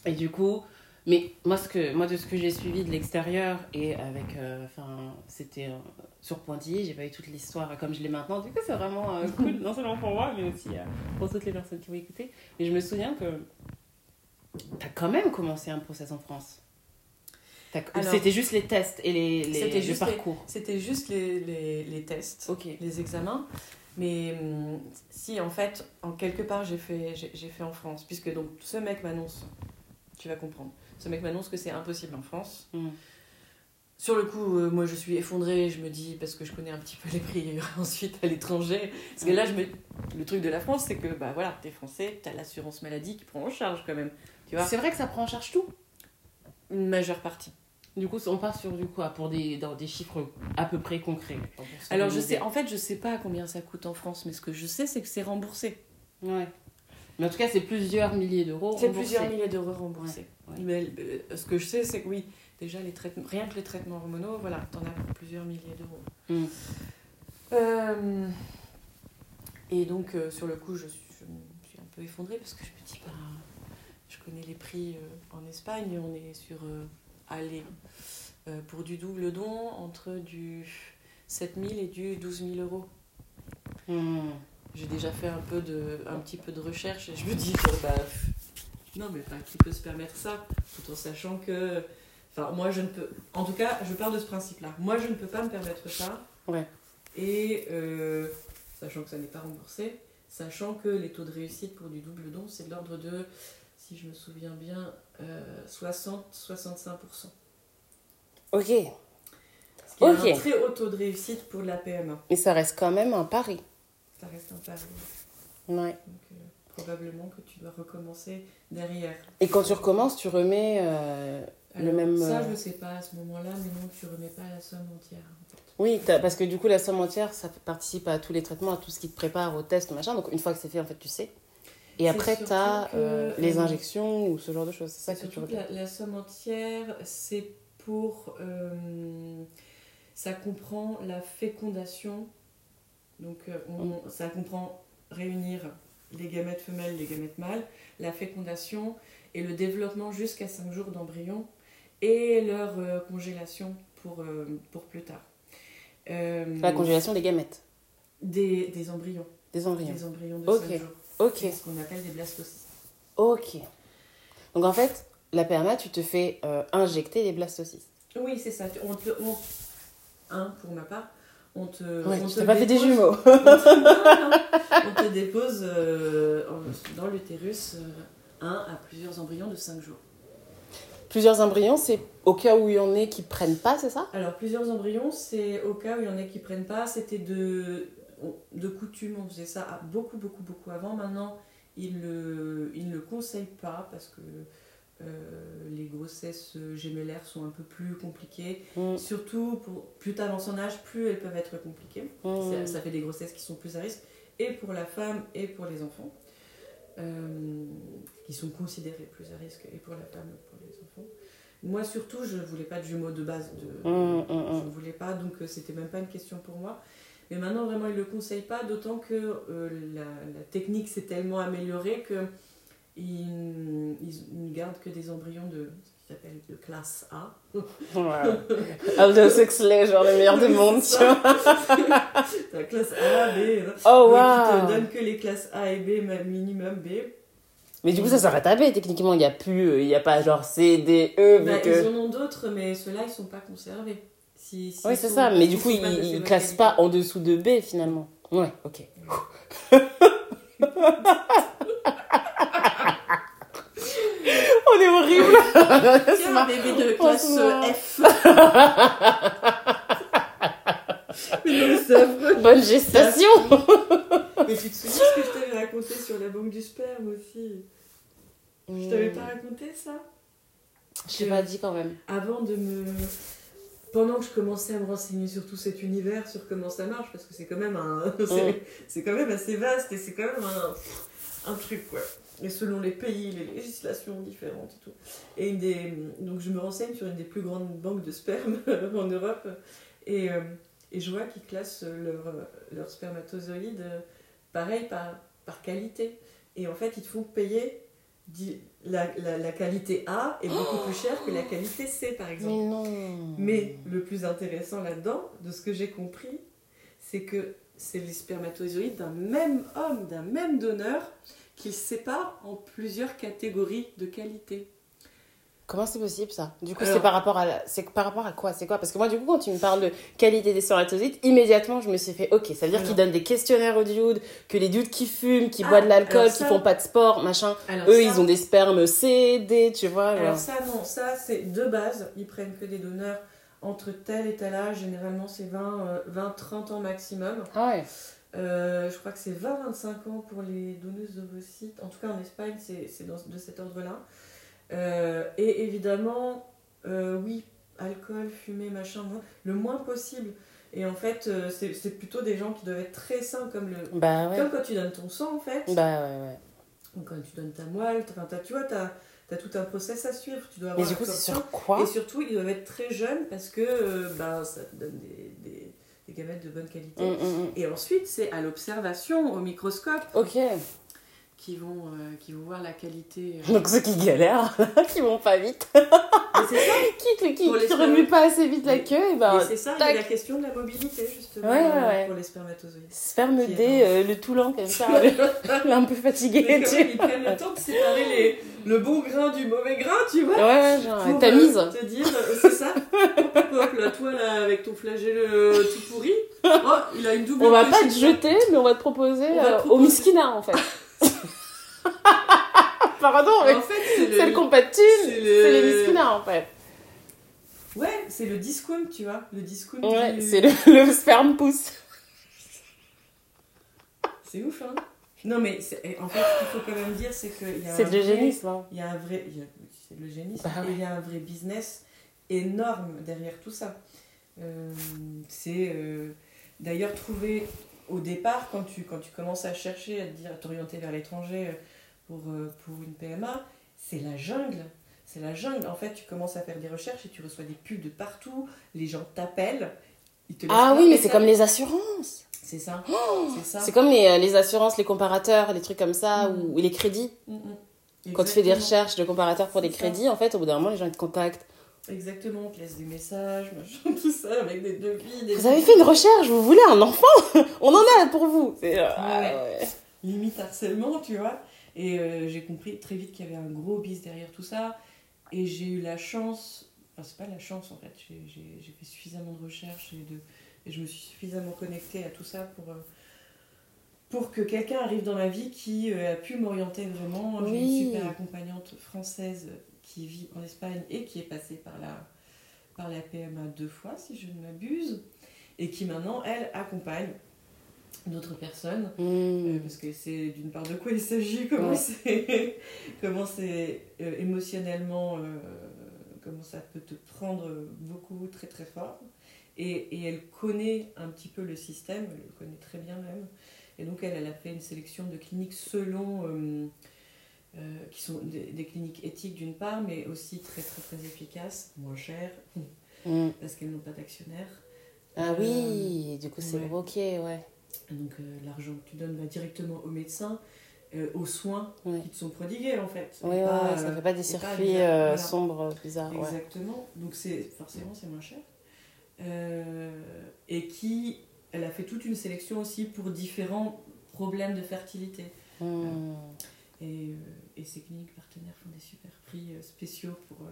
Et du coup, mais moi, ce que, moi de ce que j'ai suivi de l'extérieur et avec. euh, Enfin, c'était euh, sur Pointillé, j'ai pas eu toute l'histoire comme je l'ai maintenant. Du coup, c'est vraiment euh, cool, non seulement pour moi, mais aussi euh, pour toutes les personnes qui vont écouter. Mais je me souviens que. T'as quand même commencé un process en France. C'était juste les tests et les, les, juste parcours. C'était juste les, les, les tests, les examens. Mais hum, si, en fait, en quelque part, j'ai fait, j'ai, fait en France. Puisque donc, ce mec m'annonce, tu vas comprendre, ce mec m'annonce que c'est impossible en France. Hmm. sur le coup, euh, moi je suis effondrée, je me dis, parce que je connais un petit peu les prix ensuite à l'étranger. Parce que là, je me... le truc de la France, c'est que bah voilà, t'es français, t'as l'assurance maladie qui prend en charge quand même. Tu vois? C'est vrai que ça prend en charge tout. Une majeure partie. Du coup, on part sur du quoi? Pour des, dans des chiffres à peu près concrets. Alors je sais, en fait, je sais pas combien ça coûte en France, mais ce que je sais, c'est que c'est remboursé. Ouais. Mais en tout cas, c'est plusieurs milliers d'euros. C'est plusieurs milliers d'euros remboursés. Ouais, ouais. Mais euh, ce que je sais, c'est que oui, déjà, les traitements, rien que les traitements hormonaux, voilà, t'en as pour plusieurs milliers d'euros. Mm. Euh, et donc, euh, sur le coup, je suis, je me suis un peu effondrée parce que je me dis, bah, je connais les prix en Espagne, on est sur, allez, euh, pour du double don, entre du 7000 et du 12 000 euros. Mm. J'ai déjà fait un, peu de, un petit peu de recherche et je me dis, bah, non, mais enfin, qui peut se permettre ça Tout en sachant que. Enfin, moi, je ne peux. En tout cas, je pars de ce principe-là. Moi, je ne peux pas me permettre ça. Ouais. Et euh, sachant que ça n'est pas remboursé, sachant que les taux de réussite pour du double don, c'est de l'ordre de, si je me souviens bien, euh, 60-65%. Ok. Ce qui est Ok. un très haut taux de réussite pour la PMA. Mais ça reste quand même un pari. Ça reste un pari. Ouais. Donc, euh, probablement que tu dois recommencer derrière. Et quand tu recommences, tu remets euh, le même. Ça, euh, je ne sais pas à ce moment-là, mais non, tu remets pas la somme entière. En fait. Oui, parce que du coup, la somme entière, ça participe à tous les traitements, à tout ce qui te prépare au test, machin. Donc, une fois que c'est fait, en fait, tu sais. Et après, tu as que, les euh, injections ou ce genre de choses. C'est ça que tu regardes. la, la somme entière, c'est pour. euh, ça comprend la fécondation. Donc, euh, on- ça comprend réunir les gamètes femelles, les gamètes mâles, la fécondation et le développement jusqu'à 5 jours d'embryon et leur euh, congélation pour, euh, pour plus tard. Euh, La congélation des gamètes, des, des embryons. des embryons. Des embryons de Ok. 5 jours. Ok, C'est ce qu'on appelle des blastocystes. ok. Donc, en fait, la PMA, tu te fais euh, injecter des blastocystes. Oui, c'est ça. On te, on- un, pour ma part, on te. Ouais, on tu te t'as pas fait des jumeaux. on te, non, non. On te dépose euh, en- dans l'utérus euh, un à plusieurs embryons de 5 jours. Plusieurs embryons, c'est au cas où il y en ait qui prennent pas, c'est ça? Alors, plusieurs embryons, c'est au cas où il y en a qui prennent pas. C'était de, de coutume, on faisait ça beaucoup, beaucoup, beaucoup avant. Maintenant, ils ne le, ils le conseillent pas parce que euh, les grossesses gémellaires sont un peu plus compliquées. Mm, Surtout, pour, plus tu avances en âge, plus elles peuvent être compliquées. mm. Ça, ça fait des grossesses qui sont plus à risque, et pour la femme et pour les enfants, euh, qui sont considérés plus à risque, et pour la femme et pour les enfants. Moi, surtout, je ne voulais pas de jumeaux de base. De, Mm, mm, Je ne voulais pas, donc euh, c'était même pas une question pour moi. Mais maintenant, vraiment, ils ne le conseillent pas, d'autant que euh, la, la technique s'est tellement améliorée que ils, ils ne gardent que des embryons de ce qui s'appelle de classe A. Aldous Huxley, genre le meilleur du monde, tu vois. La classe A, B. Oh, Donc, ils te donnent que les classes A et B, minimum B. Mais du coup, ça s'arrête à B, techniquement. Il n'y a plus, euh, il n'y a pas genre C, D, E, Bah, que... Ils en ont d'autres, mais ceux-là, ils sont pas conservés. Si, si Oui, c'est ça. Mais du coup, ils très bonne classent pas en dessous de B, finalement. Ouais, ok. On est horrible Tiens, un bébé de classe c'est marrant. F. mais non, mais c'est affreux. Bonne gestation Mais tu te souviens ce que je t'avais raconté sur la banque du sperme aussi? Je t'avais pas raconté ça? Je t'ai pas dit quand même. Avant de me. Pendant que je commençais à me renseigner sur tout cet univers, sur comment ça marche, parce que c'est quand même un. c'est- Mm. c'est quand même assez vaste et c'est quand même un, un truc, quoi. Et selon les pays, les législations différentes et tout. Et une des, donc je me renseigne sur une des plus grandes banques de sperme en Europe et, euh, et je vois qu'ils classent leurs leur spermatozoïdes euh, pareil par, par qualité. Et en fait, ils te font payer la, la, la qualité A est beaucoup plus chère que la qualité C, par exemple. Mais non Mais le plus intéressant là-dedans, de ce que j'ai compris, c'est que c'est les spermatozoïdes d'un même homme, d'un même donneur, qu'ils séparent en plusieurs catégories de qualité. Comment c'est possible ça? Du coup, c'est par rapport à la- c'est par rapport à quoi? C'est quoi? Parce que moi, du coup, quand tu me parles de qualité des spermatozoïdes, immédiatement, je me suis fait OK. Ça veut dire qu'ils donnent des questionnaires aux dudes, que les dudes qui fument, qui Ah, boivent de l'alcool, qui font pas de sport, machin. Alors Eux, ça- ils ont des spermes C, D, tu vois. Alors genre. ça, non, ça c'est de base, ils prennent que des donneurs entre tel et tel âge, généralement c'est 20-30 ans maximum. Ah ouais. Euh, je crois que c'est 20-25 ans pour les donneuses d'ovocytes. En tout cas, en Espagne, c'est c'est dans- de cet ordre-là. Euh, et évidemment, euh, oui, alcool, fumée, machin, le moins possible. Et en fait, euh, c'est plutôt des gens qui doivent être très sains, comme, le, Bah ouais. comme quand tu donnes ton sang, en fait. Bah ouais, ouais. Ou quand tu donnes ta moelle. Enfin, tu vois, tu as, tout un process à suivre. Tu dois avoir du coup, c'est sur quoi Et surtout, ils doivent être très jeunes parce que euh, ben, ça te donne des, des, des gamètes de bonne qualité. Hum, hum, hum. Et ensuite, c'est à l'observation, au microscope, Ok. Qui vont, euh, qui vont voir la qualité. euh. Donc ceux qui galèrent, qui vont pas vite, c'est ça, qui, qui, qui remuent pas assez vite la queue, et ben et c'est ça, il y a la question de la mobilité, justement, Ouais, ouais, ouais. pour les spermatozoïdes. se faire me dé euh, le tout lent comme ça, un peu fatigué. Mais tu ils prennent le temps de séparer les, le bon grain du mauvais grain, tu vois Ouais, genre, Pour, ta euh, te dire, c'est ça Hop, hop, là, toi, là, avec ton flagelle tout pourri, oh, il a une double On va pas te jeter, mais on va te proposer, On va te au miskina en fait. Pardon, mais En fait, c'est le... c'est le compatible, c'est le- c'est les miskina en fait. Ouais, c'est le discount, tu vois, le discount Ouais, du- c'est le, le sperme pousse. C'est ouf, hein Non, mais c'est- et en fait, ce qu'il faut quand même dire, c'est y a C'est de l'eugénisme. hein. Il y a un vrai... il y a- C'est de l'eugénisme. Bah et ouais. il y a un vrai business énorme derrière tout ça. Euh, c'est... euh, D'ailleurs, trouver au départ, quand tu, quand tu commences à chercher, à te dire, à t'orienter vers l'étranger euh, pour, euh, pour une PMA, c'est la jungle. C'est la jungle. En fait, tu commences à faire des recherches et tu reçois des pubs de partout. Les gens t'appellent. ils te laissent Ah oui, mais c'est comme les assurances. C'est ça. c'est ça. C'est comme les, euh, les assurances, les comparateurs, les trucs comme ça, Mhm. ou les crédits. Mm, mm. Quand tu fais des recherches de comparateurs pour des ça. crédits, en fait, au bout d'un moment, les gens te contactent. Exactement, on te laisse des messages, machin, tout ça, avec des devis. Des Vous avez fait une recherche, vous voulez un enfant? On en a pour vous. Euh, ah ouais. Limite harcèlement, tu vois. Et euh, j'ai compris très vite qu'il y avait un gros bis derrière tout ça. Et j'ai eu la chance, enfin, c'est pas la chance en fait, j'ai fait suffisamment de recherches et, de, et je me suis suffisamment connectée à tout ça pour, euh, pour que quelqu'un arrive dans ma vie qui euh, a pu m'orienter vraiment. J'ai une super accompagnante française qui vit en Espagne et qui est passée par la, par la PMA deux fois, si je ne m'abuse, et qui maintenant, elle, accompagne d'autres personnes. Euh, Hmm. parce que c'est d'une part de quoi il s'agit, comment Ouais. c'est comment c'est euh, émotionnellement, euh, comment ça peut te prendre beaucoup, très très fort. Et, et elle connaît un petit peu le système, elle le connaît très bien même. Et donc elle, elle a fait une sélection de cliniques selon, euh, euh, qui sont des, des cliniques éthiques d'une part, mais aussi très très très efficaces, moins chères, Hmm. parce qu'elles n'ont pas d'actionnaires. Ah oui, du coup, c'est ouais. ok, ouais. Donc euh, l'argent que tu donnes va directement au médecin, euh, aux soins Ouais. qui te sont prodigués en fait. Oui, Et ouais, pas, ouais, ça euh, fait pas des et pas circuits bizarre. euh, Voilà. sombres, bizarres. Exactement. Donc c'est forcément c'est moins cher. Euh, et qui, elle a fait toute une sélection aussi pour différents problèmes de fertilité. Hmm. Et, euh, et ces cliniques partenaires font des super prix euh, spéciaux pour, euh,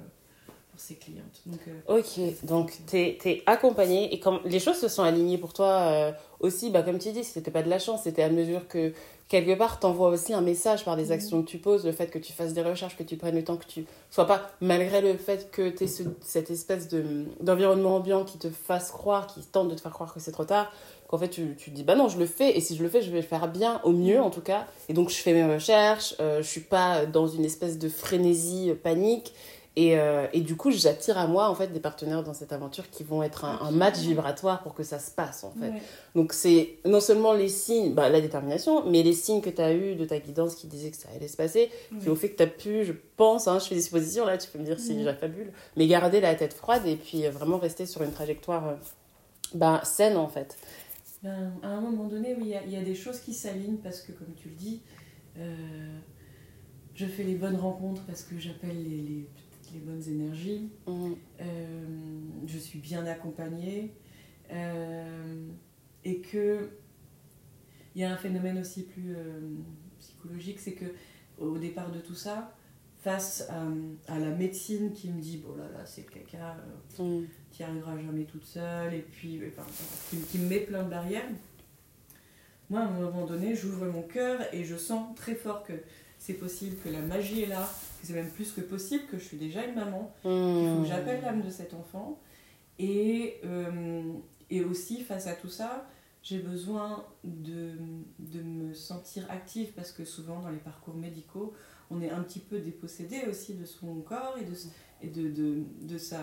pour ses clientes. Donc euh, Ok, donc t'es es accompagné et comme les choses se sont alignées pour toi euh, aussi, bah, comme tu dis, c'était pas de la chance, c'était à mesure que quelque part t'envoies aussi un message par les Mhm. actions que tu poses, le fait que tu fasses des recherches, que tu prennes le temps, que tu sois pas, malgré le fait que tu ce, cette espèce de- d'environnement ambiant qui te fasse croire, qui tente de te faire croire que c'est trop tard, qu'en fait tu, tu te dis bah non, je le fais et si je le fais, je vais le faire bien, au mieux en tout cas. Et donc je fais mes recherches, euh, je suis pas dans une espèce de frénésie, euh, panique. Et, euh, et du coup, j'attire à moi en fait des partenaires dans cette aventure qui vont être un, un match vibratoire pour que ça se passe en fait. ouais. Donc c'est non seulement les signes, bah, la détermination, mais les signes que tu as eu de ta guidance qui disait que ça allait se passer, qui Ouais. ont fait que tu as pu, je pense, hein, je fais des suppositions là, tu peux me dire si Mhm. j'affabule, mais garder la tête froide et puis euh, vraiment rester sur une trajectoire euh, bah, saine en fait. Ben, à un moment donné, oui, il y y, a des choses qui s'alignent parce que, comme tu le dis, euh, je fais les bonnes rencontres parce que j'appelle les, les, les bonnes énergies. Mhm. Euh, je suis bien accompagnée. euh, et que il y a un phénomène aussi plus euh, psychologique, c'est que au départ de tout ça, face à, à la médecine qui me dit bon là là c'est caca, euh, Mhm. qui arrivera jamais toute seule et puis enfin, qui, qui me met plein de barrières. Moi, à un moment donné, j'ouvre mon cœur et je sens très fort que c'est possible, que la magie est là, que c'est même plus que possible, que je suis déjà une maman, il faut que j'appelle l'âme de cet enfant Et, euh, et aussi, face à tout ça, j'ai besoin de, de me sentir active parce que souvent dans les parcours médicaux, on est un petit peu dépossédé aussi de son corps et de, et de, de, de sa,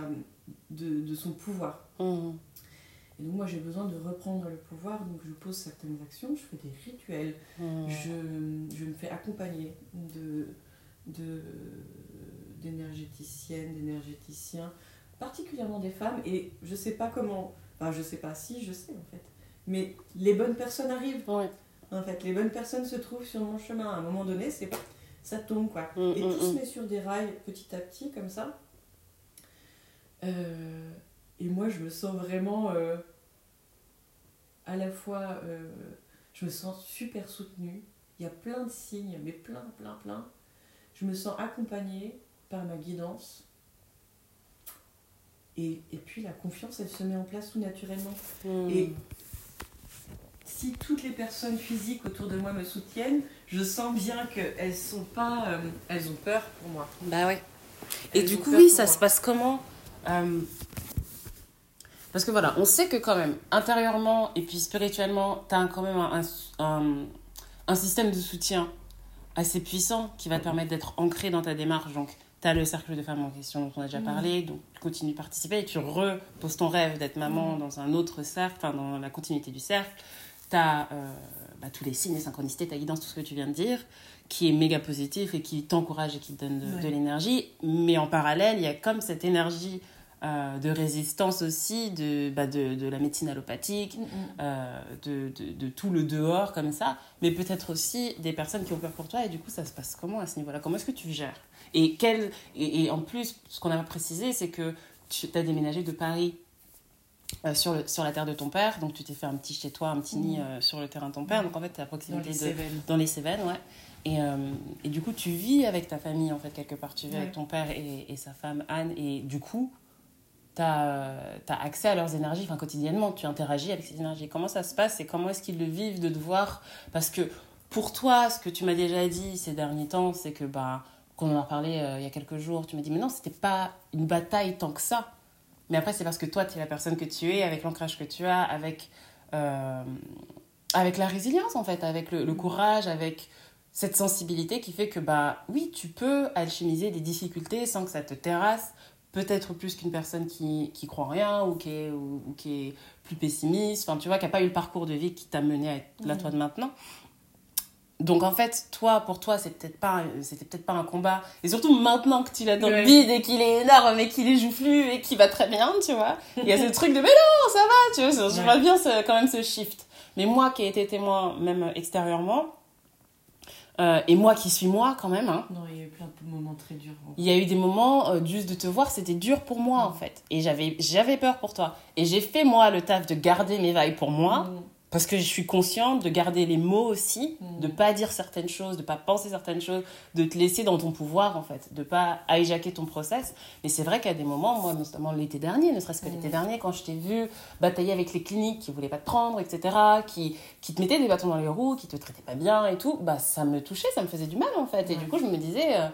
de, de son pouvoir. Mhm. Et donc moi j'ai besoin de reprendre le pouvoir, donc je pose certaines actions, je fais des rituels, Mhm. je, je me fais accompagner de, d'énergéticiennes, d'énergéticiens, particulièrement des femmes, et je sais pas comment, enfin je sais pas si, je sais en fait, mais les bonnes personnes arrivent, Ouais. en fait, les bonnes personnes se trouvent sur mon chemin, à un moment donné, c'est ça tombe quoi. Mm, Et mm, tout se mm. met sur des rails petit à petit, comme ça. Euh, et moi, je me sens vraiment euh, à la fois. euh, je me sens super soutenue. Il y a plein de signes, mais plein, plein, plein. Je me sens accompagnée par ma guidance. Et, et puis la confiance, elle se met en place tout naturellement. Mhm. Et si toutes les personnes physiques autour de moi me soutiennent, je sens bien qu'elles sont pas. euh, elles ont peur pour moi. Bah ouais. Et du coup, oui, ça moi. se passe comment Euh, Parce que voilà, on sait que quand même, intérieurement et puis spirituellement, tu as quand même un, un, un système de soutien assez puissant qui va te permettre d'être ancré dans ta démarche. Donc, tu as le cercle de femmes en question dont on a déjà Mhm. parlé, donc tu continues de participer et tu reposes ton rêve d'être maman Mhm. dans un autre cercle, enfin dans la continuité du cercle. Tu as bah, tous les signes, les synchronicités, ta guidance, tout ce que tu viens de dire, qui est méga positif et qui t'encourage et qui te donne de, Ouais. de l'énergie. Mais en parallèle, il y a comme cette énergie euh, de résistance aussi de, bah, de, de la médecine allopathique, euh, de, de, de tout le dehors comme ça, mais peut-être aussi des personnes qui ont peur pour toi. Et du coup, ça se passe comment à ce niveau-là? Comment est-ce que tu gères? Et, quel, et, et en plus, ce qu'on pas précisé, c'est que tu as déménagé de Paris euh, sur, le, sur la terre de ton père, donc tu t'es fait un petit chez toi, un petit nid euh, sur le terrain de ton père, donc en fait, tu es à Dans proximité les de, dans les Cévennes, ouais. Et, euh, et du coup, tu vis avec ta famille, en fait, quelque part. Tu vis Ouais. avec ton père et, et sa femme Anne. Et du coup, tu as, accès à leurs énergies, enfin, quotidiennement. Tu interagis avec ces énergies. Comment ça se passe et comment est-ce qu'ils le vivent de devoir. Parce que pour toi, ce que tu m'as déjà dit ces derniers temps, c'est que, bah, qu'on en a parlé euh, il y a quelques jours, tu m'as dit, mais non, c'était pas une bataille tant que ça. Mais après, c'est parce que toi, tu es la personne que tu es, avec l'ancrage que tu as, avec, euh, avec la résilience, en fait, avec le, le courage, avec cette sensibilité qui fait que, bah oui, tu peux alchimiser des difficultés sans que ça te terrasse, peut-être plus qu'une personne qui, qui croit en rien ou qui, est, ou, ou qui est plus pessimiste, enfin, tu vois, qui n'a pas eu le parcours de vie qui t'a mené à être là, toi, de maintenant. Donc en fait, toi, pour toi, c'est peut-être pas, c'était peut-être pas un combat. Et surtout maintenant que tu l'as dans le bide et qu'il est énorme et qu'il est joufflu et qu'il va très bien, tu vois. Il y a ce truc de mais non, ça va, tu vois. Je Ouais. vois bien ce- quand même ce shift. Mais moi qui ai été témoin, même extérieurement, euh, et moi qui suis moi quand même, hein, Non, il y a eu plein de moments très durs. il y a eu des moments, euh, juste de te voir, c'était dur pour moi en fait. Et j'avais, peur pour toi. Et j'ai fait moi le taf de garder mes vailles pour moi. Mm. Parce que je suis consciente de garder les mots aussi, Mm. de pas dire certaines choses, de pas penser certaines choses, de te laisser dans ton pouvoir en fait, de pas hijacker ton process. Mais c'est vrai qu'à des moments, moi notamment l'été dernier, ne serait-ce que Mm. l'été dernier, quand je t'ai vu batailler avec les cliniques qui voulaient pas te prendre, etc., qui, qui te mettaient des bâtons dans les roues, qui te traitaient pas bien et tout, bah ça me touchait, ça me faisait du mal en fait. Et du coup, je me disais, euh,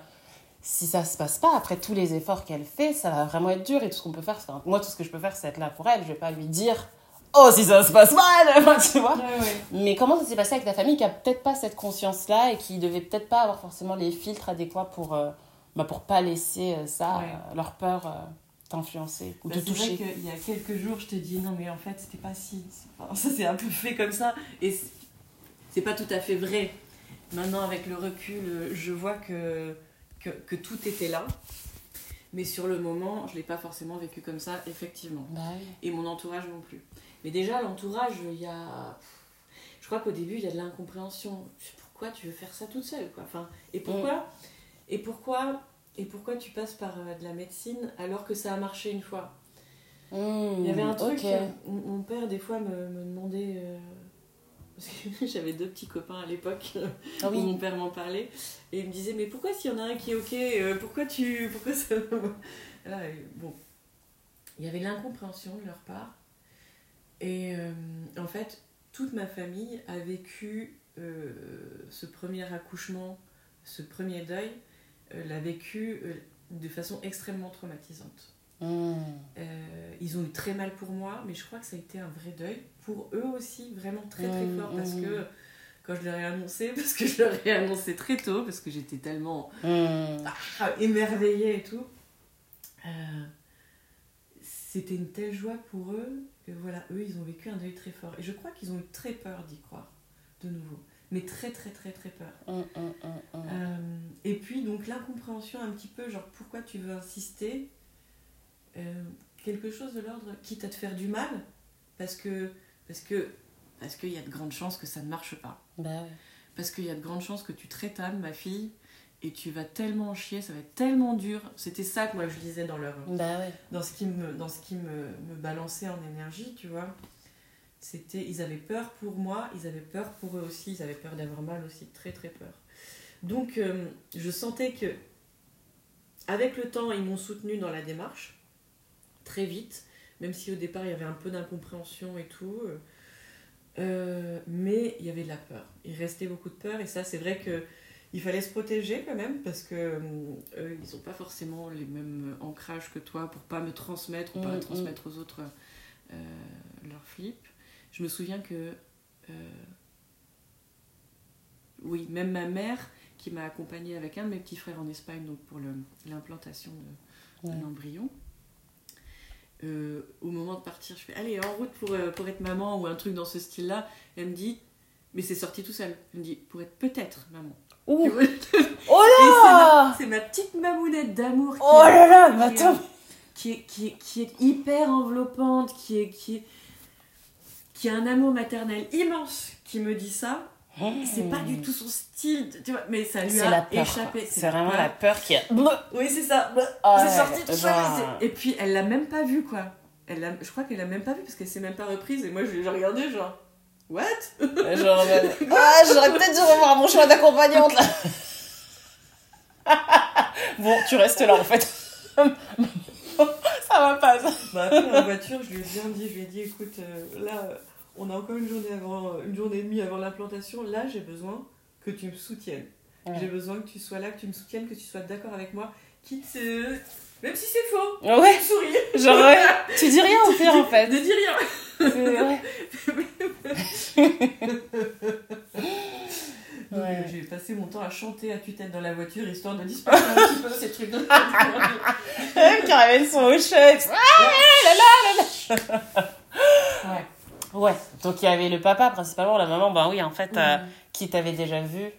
si ça se passe pas, après tous les efforts qu'elle fait, ça va vraiment être dur et tout ce qu'on peut faire, c'est- moi tout ce que je peux faire, c'est être là pour elle. Je vais pas lui dire, oh si ça se passe mal, tu vois. Ouais, ouais. Mais comment ça s'est passé avec ta famille qui a peut-être pas cette conscience-là et qui devait peut-être pas avoir forcément les filtres adéquats pour, euh, bah, pour pas laisser euh, ça, Ouais. euh, leur peur, euh, t'influencer ou Bah, te c'est vrai toucher? qu'il y a quelques jours, je te dis non, mais en fait, c'était pas si. c'est Ça s'est un peu fait comme ça. Et c'est- c'est pas tout à fait vrai. Maintenant, avec le recul, je vois que, que, que tout était là. Mais sur le moment, je l'ai pas forcément vécu comme ça, effectivement. Bah oui. Et mon entourage non plus. Mais déjà, l'entourage, il y a. Je crois qu'au début, il y a de l'incompréhension. Pourquoi tu veux faire ça toute seule quoi? Enfin, Et pourquoi Et pourquoi et pourquoi tu passes par euh, de la médecine alors que ça a marché une fois? Il y avait un truc, euh, mon père des fois me, me demandait, euh, parce que j'avais deux petits copains à l'époque Ah où mon père m'en parlait, et il me disait mais pourquoi s'il y en a un qui est ok, euh, pourquoi tu, pourquoi ça, bon, il y avait l'incompréhension de leur part, et euh, en fait toute ma famille a vécu euh, ce premier accouchement, ce premier deuil, euh, l'a vécu de façon extrêmement traumatisante. Mm. Euh, ils ont eu très mal pour moi, mais je crois que ça a été un vrai deuil. Pour eux aussi, vraiment très très Mm, fort. Parce mm. que quand je leur ai annoncé, parce que je leur ai annoncé très tôt, parce que j'étais tellement Mm. ah, émerveillée et tout, c'était une telle joie pour eux que voilà, eux, ils ont vécu un deuil très fort. Et je crois qu'ils ont eu très peur d'y croire, de nouveau. Mais très très très très peur. Mm, mm, mm. Euh, et puis donc l'incompréhension un petit peu, genre pourquoi tu veux insister euh, quelque chose de l'ordre, quitte à te faire du mal, parce que parce que parce qu'il y a de grandes chances que ça ne marche pas. Bah ouais. Parce qu'il y a de grandes chances que tu te rétames, ma fille, et tu vas tellement en chier, ça va être tellement dur. C'était ça que moi je disais dans leur Bah ouais. dans ce qui me dans ce qui me, me balançait en énergie, tu vois. C'était ils avaient peur pour moi, ils avaient peur pour eux aussi, ils avaient peur d'avoir mal aussi, très très peur. Donc euh, je sentais que avec le temps, ils m'ont soutenu dans la démarche très vite, même si au départ il y avait un peu d'incompréhension et tout. euh, euh, mais il y avait de la peur. Il restait beaucoup de peur et ça c'est vrai que il fallait se protéger quand même parce que euh, eux, ils n'ont pas forcément les mêmes ancrages que toi pour pas me transmettre ou pas Mm, transmettre aux autres euh, leur flip. Je me souviens que euh, oui, même ma mère qui m'a accompagnée avec un de mes petits frères en Espagne donc pour l'implantation de, de Ouais. l'embryon. Euh, au moment de partir, je fais allez en route pour, pour être maman ou un truc dans ce style-là. Elle me dit mais c'est sorti tout seul. Elle me dit pour être peut-être maman. Ouh. Oh Et c'est ma- là c'est ma, petite mamounette d'amour qui, Oh là là, mais attends qui est, qui, est, qui est hyper enveloppante, qui, est, qui, est- qui a un amour maternel immense, qui me dit ça. C'est pas du tout son style, tu vois, mais ça lui a échappé. C'est vraiment peur. la peur qui a. Oui, c'est ça. Ah c'est sorti tout c'est- Et puis, elle l'a même pas vu, quoi. Elle je crois qu'elle l'a même pas vu parce qu'elle s'est même pas reprise. Et moi, je l'ai regardé, genre, what? Genre, ah, j'aurais peut-être dû revoir mon choix d'accompagnante là. bon, tu restes là en fait. ça va pas ça. Bah, après, en voiture, je lui ai bien dit, je lui ai dit, écoute, euh, là, euh, on a encore une journée avant, une journée et demie avant l'implantation. Là, j'ai besoin que tu me soutiennes. Ouais. J'ai besoin que tu sois là, que tu me soutiennes, que tu sois d'accord avec moi. Quitte, euh, même si c'est faux, Ouais, tu souris. genre, ouais, tu dis rien au pire en fait. Ne dis rien. C'est- ouais. Donc, Ouais. euh, j'ai passé mon temps à chanter à tue-tête dans la voiture, histoire de disperser un petit peu ces trucs de qui ramène son. Ah là là là là. Ouais. Ouais, donc il y avait le papa principalement, la maman, ben oui, en fait, euh, Mhm. qui t'avait déjà vu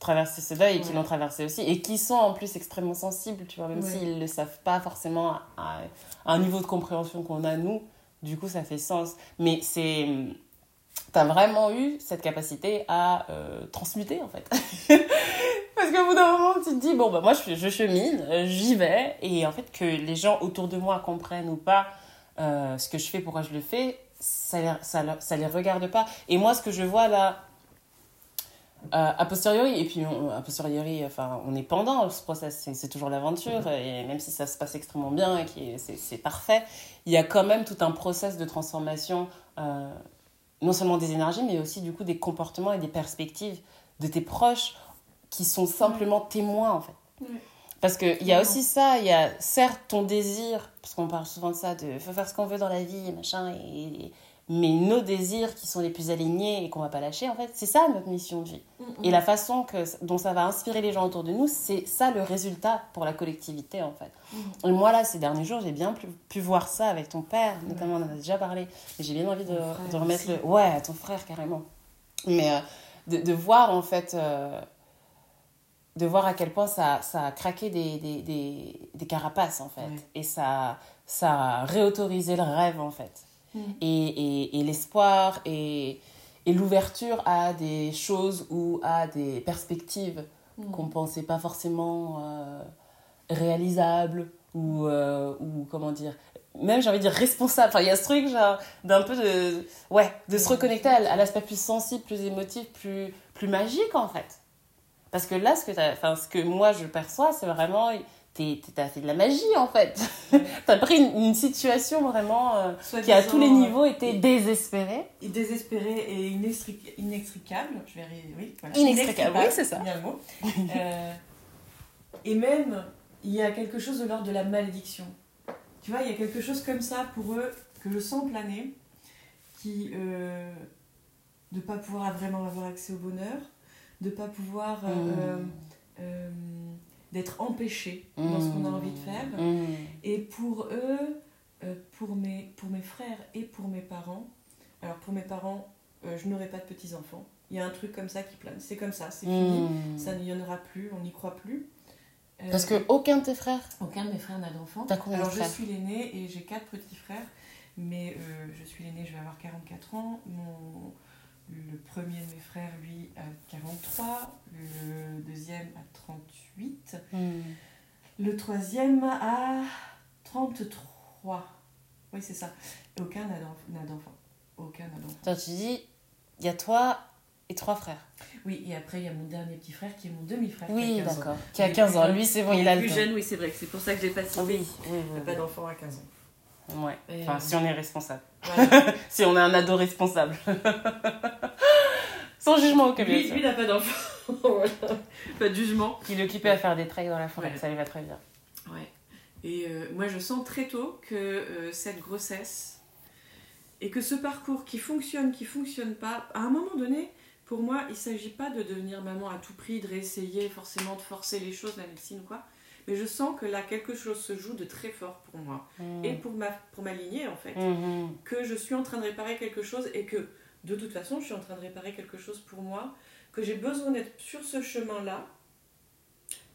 traverser ce deuil et qui Ouais. l'ont traversé aussi, et qui sont en plus extrêmement sensibles, tu vois, même Ouais. s'ils ne le savent pas forcément à, à un niveau de compréhension qu'on a nous, du coup ça fait sens. Mais c'est. T'as vraiment eu cette capacité à euh, transmuter en fait. Parce qu'au bout d'un moment, tu te dis, bon, bah moi je, je chemine, euh, j'y vais, et en fait que les gens autour de moi comprennent ou pas euh, ce que je fais, pourquoi je le fais, ça ça, ça les regarde pas. Et moi, ce que je vois là, euh, a posteriori, et puis on- a posteriori, enfin, on est pendant ce process, c'est- toujours l'aventure, et même si ça se passe extrêmement bien et que c'est parfait, il y a quand même tout un process de transformation, euh, non seulement des énergies, mais aussi du coup des comportements et des perspectives de tes proches qui sont simplement témoins en fait. Parce qu'il y a aussi ça, il y a certes ton désir, parce qu'on parle souvent de ça, de faut faire ce qu'on veut dans la vie, machin, et, et- mais nos désirs qui sont les plus alignés et qu'on va pas lâcher, en fait, c'est ça notre mission de vie. Et la façon que, dont ça va inspirer les gens autour de nous, c'est ça le résultat pour la collectivité, en fait. Et moi, là, ces derniers jours, j'ai bien pu, pu voir ça avec ton père, notamment, on en a déjà parlé, j'ai bien envie de, remettre aussi. le... Ouais, ton frère, carrément. Mais euh, de, de voir, en fait... euh, de voir à quel point ça, ça a craqué des, des, des, des carapaces, en fait. Et ça, ça a réautorisé le rêve, en fait. Mhm. Et, et, et l'espoir et, et l'ouverture à des choses ou à des perspectives Mhm. qu'on pensait pas forcément euh, réalisables ou, euh, ou comment dire même j'ai envie de dire responsable enfin il y a ce truc genre d'un peu de ouais de se reconnecter à, à l'aspect plus sensible plus émotif plus plus magique en fait parce que là ce que enfin ce que moi je perçois c'est vraiment t'as fait de la magie en fait Ouais. t'as pris une, une situation vraiment euh, qui à tous les euh, niveaux était désespérée désespéré et inextric- inextricable. Je vais ré- oui, voilà. Inextricable, oui, c'est ça. Le mot. Euh, et même, il y a quelque chose de l'ordre de la malédiction. tu vois, il y a quelque chose comme ça pour eux que je sens planer, qui euh, de pas pouvoir vraiment avoir accès au bonheur, de pas pouvoir euh, Mmh. D'être empêché dans ce qu'on a envie de faire. Mmh. Et pour eux, euh, pour, mes, pour mes frères et pour mes parents, alors pour mes parents, euh, je n'aurai pas de petits-enfants. Il y a un truc comme ça qui plane. C'est comme ça, c'est fini. Mmh. Ça n'y en aura plus, on n'y croit plus. Euh, Parce que aucun de tes frères. aucun de mes frères n'a d'enfants. Alors je suis l'aîné et j'ai quatre petits frères. Mais je suis l'aîné, je vais avoir 44 ans. Mon, le premier de mes frères, lui, a 43. Le deuxième a 38. Mmh. Le troisième a 33. Oui, c'est ça. Et aucun n'a d'enf- n'a d'enfant. Aucun n'a d'enfant. Toi, tu dis, il y a toi et trois frères. Oui, et après, il y a mon dernier petit frère qui est mon demi-frère. Oui, 15 ans. d'accord. Qui a 15 ans. Lui, c'est bon, il a le plus jeune, oui, c'est vrai c'est pour ça que je l'ai pas cité. Oui, oui, Il oui. n'a pas d'enfant à 15 ans. Ouais. Et, Enfin, euh, si on est responsable. Si on est un ado responsable. Sans jugement aucun, lui, lui n'a pas d'enfant. Pas de jugement. Il est occupé à faire des treks dans la forêt, ça lui va très bien. Ouais. Et euh, moi, je sens très tôt que euh, cette grossesse et que ce parcours qui fonctionne, qui fonctionne pas, à un moment donné, pour moi, il s'agit pas de devenir maman à tout prix, de réessayer forcément de forcer les choses, la médecine ou quoi. Mais je sens que là, quelque chose se joue de très fort pour moi Mmh. et pour ma, pour ma lignée en fait. Mhm. Que je suis en train de réparer quelque chose et que de toute façon, je suis en train de réparer quelque chose pour moi, que j'ai besoin d'être sur ce chemin-là,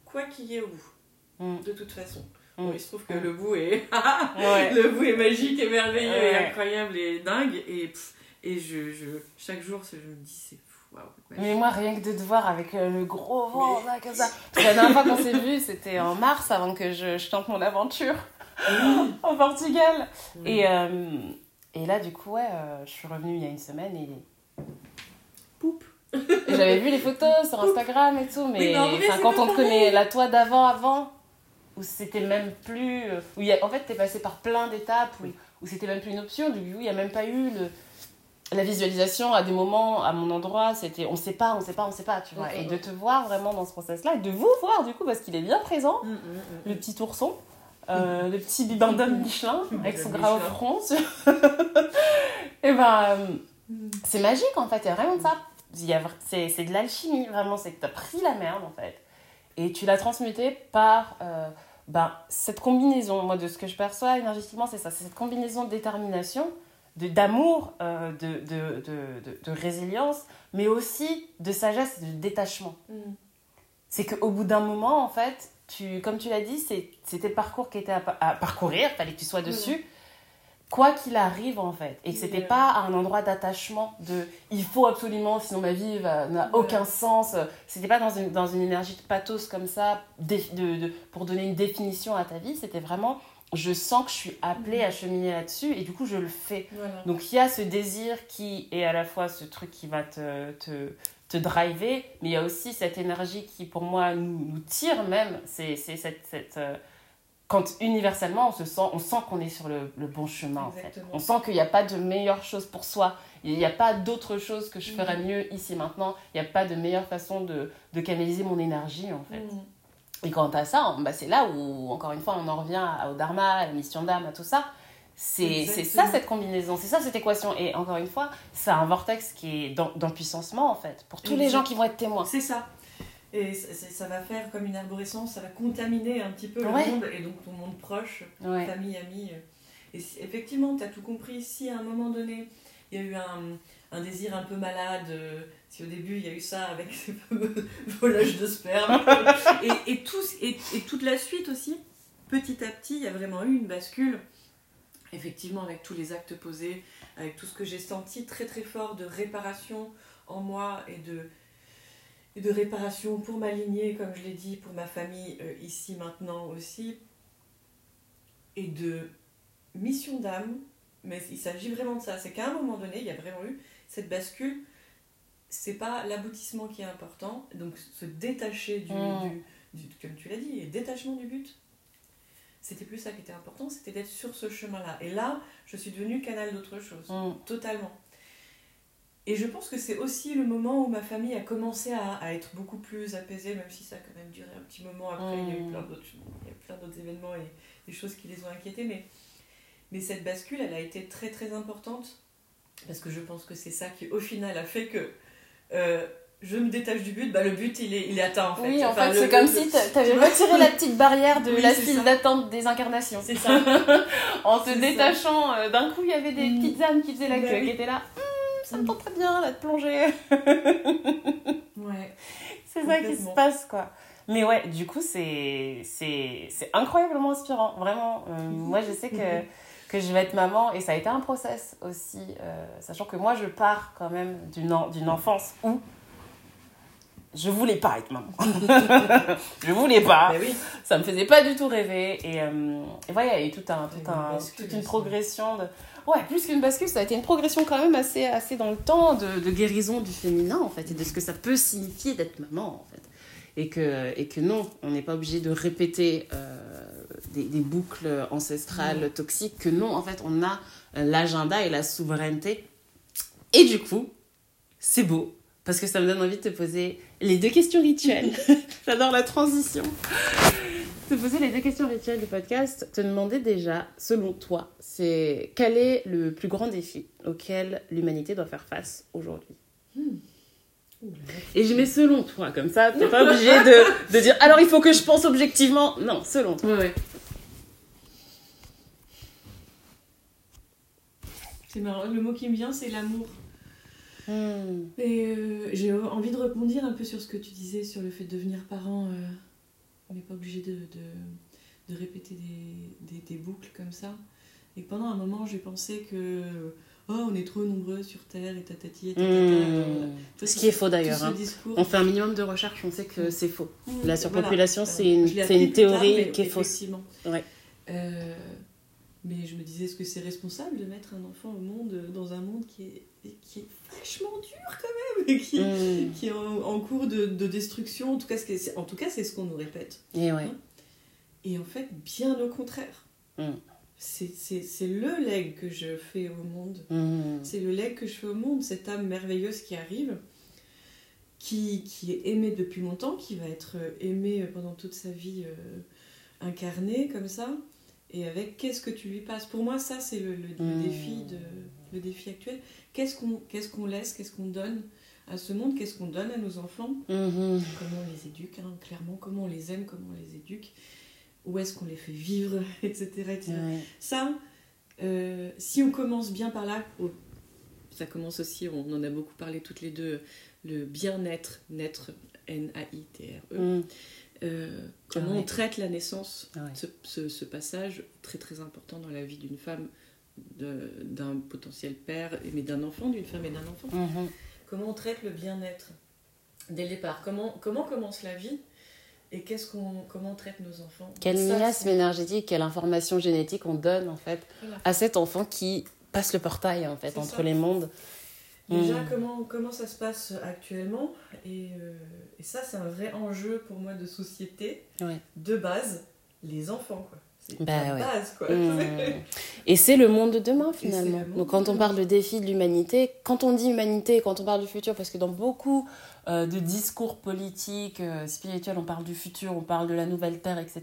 quoi qu'il y ait au bout, Mm. de toute façon. Mm. Bon, il se trouve que Mm. le bout est Ouais. le bout est magique et merveilleux et incroyable et dingue et pff, et je, je chaque jour je me dis c'est fou ouais. Mais moi, rien que de te voir avec euh, le gros vent, là, comme ça. Parce que la dernière fois qu'on s'est vu, c'était en mars, avant que je, je tente mon aventure au Portugal. Et, euh, et là, du coup, ouais, euh, je suis revenue il y a une semaine et, Poup. j'avais vu les photos sur Instagram et tout. Mais, en quand on te connaît, la toi d'avant, avant, où c'était même plus. Où il y a, en fait, t'es passé par plein d'étapes, où, où c'était même plus une option. Du coup, il n'y a même pas eu le. La visualisation à des moments, à mon endroit, c'était on sait pas, on sait pas, on sait pas, tu vois. Mhm. Et de te voir vraiment dans ce process-là, et de vous voir du coup, parce qu'il est bien présent, Mm, mm, mm. le petit ourson, euh, le petit bibendum Michelin, avec son gras au front. et ben, Mm. c'est magique en fait, il y a vraiment de ça. C'est c'est de l'alchimie, vraiment, c'est que tu as pris la merde en fait. Et tu l'as transmutée par euh, ben, cette combinaison, moi de ce que je perçois énergétiquement, c'est ça, c'est cette combinaison de détermination, d'amour, euh, de, de, de, de, résilience, mais aussi de sagesse de détachement Mm. c'est qu'au bout d'un moment, en fait, tu, comme tu l'as dit, c'était le parcours qui était à, à parcourir, fallait que tu sois dessus, quoi qu'il arrive, en fait. Et que c'était Voilà. pas un endroit d'attachement, de il faut absolument, sinon ma vie n'a aucun sens. C'était pas dans une, dans une énergie de pathos comme ça, de, de- pour donner une définition à ta vie, c'était vraiment je sens que je suis appelée à cheminer là-dessus et du coup je le fais. Voilà. Donc il y a ce désir qui est à la fois ce truc qui va te, te, te driver, mais il y a aussi cette énergie qui pour moi nous, nous tire même. C'est cette... cette euh, quand universellement on se sent, on sent qu'on est sur le, le bon chemin en fait. On sent qu'il n'y a pas de meilleure chose pour soi. Il n'y a pas d'autre chose que je ferais Mhm. mieux ici maintenant. Il n'y a pas de meilleure façon de, de canaliser mon énergie en fait. Mm. Et quant à ça, bah, c'est là où, encore une fois, on en revient à- au dharma, à la mission d'âme, à tout ça. C'est ça cette combinaison, c'est ça cette équation. Et encore une fois, c'est un vortex qui est d'empuissancement en fait, pour tous les gens qui vont être témoins. C'est ça. Et ça, va faire comme une arborescence, ça va contaminer un petit peu Ouais. le monde et donc ton monde proche, Ouais. famille, amis. Et si- effectivement, tu as tout compris. Si à un moment donné, il y a eu un, un désir un peu malade, euh, si au début il y a eu ça avec ces volages de sperme, et, tout, et, toute la suite aussi, petit à petit, il y a vraiment eu une bascule. Effectivement, avec tous les actes posés, avec tout ce que j'ai senti très très fort de réparation en moi et de, de réparation pour ma lignée, comme je l'ai dit, pour ma famille euh, ici maintenant aussi, et de mission d'âme. Mais il s'agit vraiment de ça. C'est qu'à un moment donné, il y a vraiment eu cette bascule. C'est pas l'aboutissement qui est important, donc se détacher du, Mm. du, du- comme tu l'as dit, et détachement du but. C'était plus ça qui était important, c'était d'être sur ce chemin-là. Et là, je suis devenue canal d'autre chose, Mm. totalement. et je pense que c'est aussi le moment où ma famille a commencé à, à être beaucoup plus apaisée, même si ça a quand même duré un petit moment. Après, il y a eu Mm. plein d'autres il y a eu plein d'autres événements et des choses qui les ont inquiétés. Mais, mais cette bascule, elle a été très très importante. Parce que je pense que c'est ça qui, au final, a fait que euh, je me détache du but. Bah, le but, il est, il est atteint en fait. Oui, en Enfin, fait, le- c'est comme si t'a- t'avais retiré la petite barrière de Oui, la file d'attente des incarnations. C'est ça. En te détachant, euh, d'un coup, il y avait des Mm. petites âmes qui faisaient la Bah queue, oui. qui étaient là. Hum, ça me tente très bien, là, de plonger. Ouais. C'est ça qui se passe, quoi. Mais ouais, du coup, c'est incroyablement inspirant, vraiment. Euh, moi, je sais que, que je vais être maman et ça a été un process aussi, euh, sachant que moi, je pars quand même d'une en- d'une enfance où je voulais pas être maman. je voulais pas. Bah oui. Ça me faisait pas du tout rêver. Et, euh, et voilà, il y a eu tout un, tout Une un, bascule toute une progression de. Ouais, plus qu'une bascule, ça a été une progression quand même assez, assez dans le temps de, de guérison du féminin, en fait, et de ce que ça peut signifier d'être maman, en fait. Et que, et que non, on n'est pas obligé de répéter euh, des, des boucles ancestrales toxiques, que non, en fait, on a l'agenda et la souveraineté. Et du coup, c'est beau, parce que ça me donne envie de te poser les deux questions rituelles. J'adore la transition. Te poser les deux questions rituelles du podcast, te demander déjà, selon toi, c'est quel est le plus grand défi auquel l'humanité doit faire face aujourd'hui? Là. Et je mets selon toi, comme ça, t'es pas obligé de, de dire alors il faut que je pense objectivement. Non, selon toi. Ouais, ouais. C'est marrant, le mot qui me vient, c'est l'amour. Hmm. Et euh, j'ai envie de rebondir un peu sur ce que tu disais sur le fait de devenir parent. euh, on n'est pas obligé de, de, de répéter des, des, des boucles comme ça. Et pendant un moment, j'ai pensé que oh, on est trop nombreux sur Terre et tatati et tatata. Hmm. Tout Ce qui est faux d'ailleurs. hein. On fait un minimum de recherche, on sait que c'est faux. Mmh, La surpopulation, voilà. c'est une- une tard, théorie qui est fausse. Ouais. Euh, mais je me disais, est-ce que c'est responsable de mettre un enfant au monde dans un monde qui est, qui est vachement dur quand même, qui, Hmm. qui est en, en cours de, de destruction En tout cas, c'est- en tout cas, c'est ce qu'on nous répète. Et ouais. Et en fait, bien au contraire. Mm. C'est- C'est c'est le legs que je fais au monde. Hmm. C'est le legs que je fais au monde, cette âme merveilleuse qui arrive, qui, qui est aimée depuis longtemps, qui va être euh, aimée pendant toute sa vie, euh, incarnée comme ça, et avec qu'est-ce que tu lui passes? Pour moi, ça, c'est le, le- le Mm. défi, de, le défi actuel. Qu'est-ce qu'on qu'est-ce qu'on laisse, qu'est-ce qu'on donne à ce monde, qu'est-ce qu'on donne à nos enfants, Mhm. comment on les éduque, hein, clairement, comment on les aime, comment on les éduque, où est-ce qu'on les fait vivre, etc. Ça, euh, si on commence bien par là, oh, ça commence aussi, on en a beaucoup parlé toutes les deux, le bien-être, naître, N-A-I-T-R-E. Euh, comment Ah ouais. on traite la naissance, Ah ouais. ce, ce- ce passage très très important dans la vie d'une femme, d'un potentiel père, mais d'un enfant, d'une femme et d'un enfant. Mhm. Comment on traite le bien-être dès le départ? Comment, comment commence la vie et qu'est-ce qu'on, comment on traite nos enfants? Quel Ça, miasme énergétique, quelle information génétique on donne en fait Voilà. à cet enfant qui passe le portail en fait entre ça. les mondes. Déjà, Mm. comment, comment ça se passe actuellement? Et, euh, et ça, c'est un vrai enjeu pour moi de société. Ouais. De base, les enfants, quoi. C'est Bah la ouais. base, quoi. Mm. Et c'est le monde de demain finalement. Donc quand on parle de défi de l'humanité, quand on dit humanité, quand on parle du futur, parce que dans beaucoup euh, de discours politiques, euh, spirituels, on parle du futur, on parle de la nouvelle terre, etc.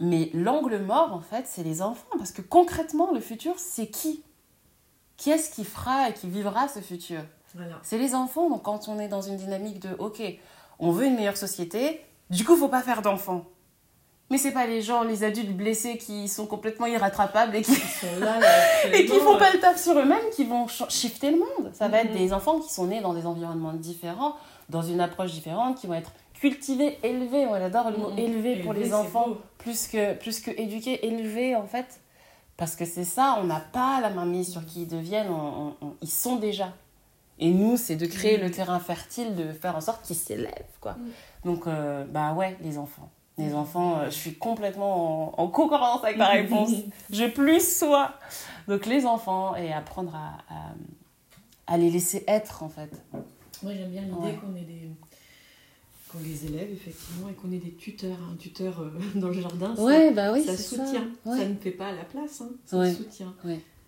Mais l'angle mort, en fait, c'est les enfants. Parce que concrètement, le futur, c'est qui? Qui est-ce qui fera et qui vivra ce futur Voilà. C'est les enfants. Donc quand on est dans une dynamique de OK, on veut une meilleure société, du coup, faut pas faire d'enfants. Mais c'est pas les gens, les adultes blessés qui sont complètement irrattrapables et qui là, là, et qui actuellement, font pas le taf sur eux-mêmes qui vont shifter le monde. Ça va être Mhm. des enfants qui sont nés dans des environnements différents, dans une approche différente, qui vont être cultivés, élevés. On adore le mot Mhm. élevé pour les enfants, plus que, plus que éduqués, élevés en fait. Parce que c'est ça, on n'a pas la main mise sur qui ils deviennent, on- on- on- ils sont déjà. Et nous, c'est de créer le terrain fertile, de faire en sorte qu'ils s'élèvent. quoi. Mhm. Donc, euh, bah ouais, les enfants. Les Mhm. enfants, euh, je suis complètement en, en concordance avec ta réponse. Je plus sois. Donc les enfants et apprendre à, à, à les laisser être en fait. Moi, j'aime bien l'idée Ouais. qu'on ait des les élève effectivement et qu'on ait des tuteurs, un tuteur euh, dans le jardin. ça- bah ça soutient. Ça ne fait pas à la place, hein, ça Ouais. soutient.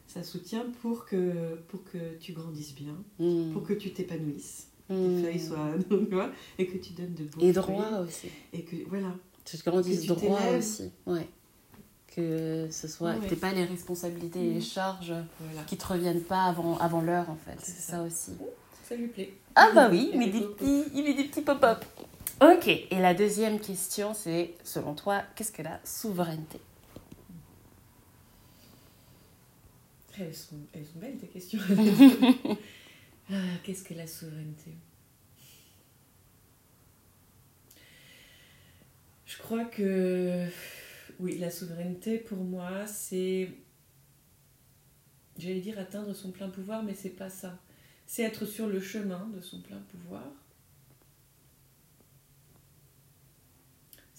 Ça soutient pour que, pour que tu grandisses bien, Mm. pour que tu t'épanouisses, tes Mm. feuilles soient, tu et que tu donnes de beaux Et fruits. droit aussi. Et que, voilà. Tu te grandisses tu droit aussi. Ouais. Que ce soit. Que t'aies pas les responsabilités et les Mm. charges voilà. qui te reviennent pas avant, avant l'heure en fait. C'est ça. ça aussi. Ça lui plaît. Ah bah oui, il met des petits, il met des petits pop-up. Ok, et la deuxième question, c'est, selon toi, qu'est-ce que la souveraineté? Elles sont, elles sont belles tes questions. Ah, Qu'est-ce que la souveraineté? Je crois que oui, la souveraineté pour moi, c'est j'allais dire atteindre son plein pouvoir, mais c'est pas ça. C'est être sur le chemin de son plein pouvoir.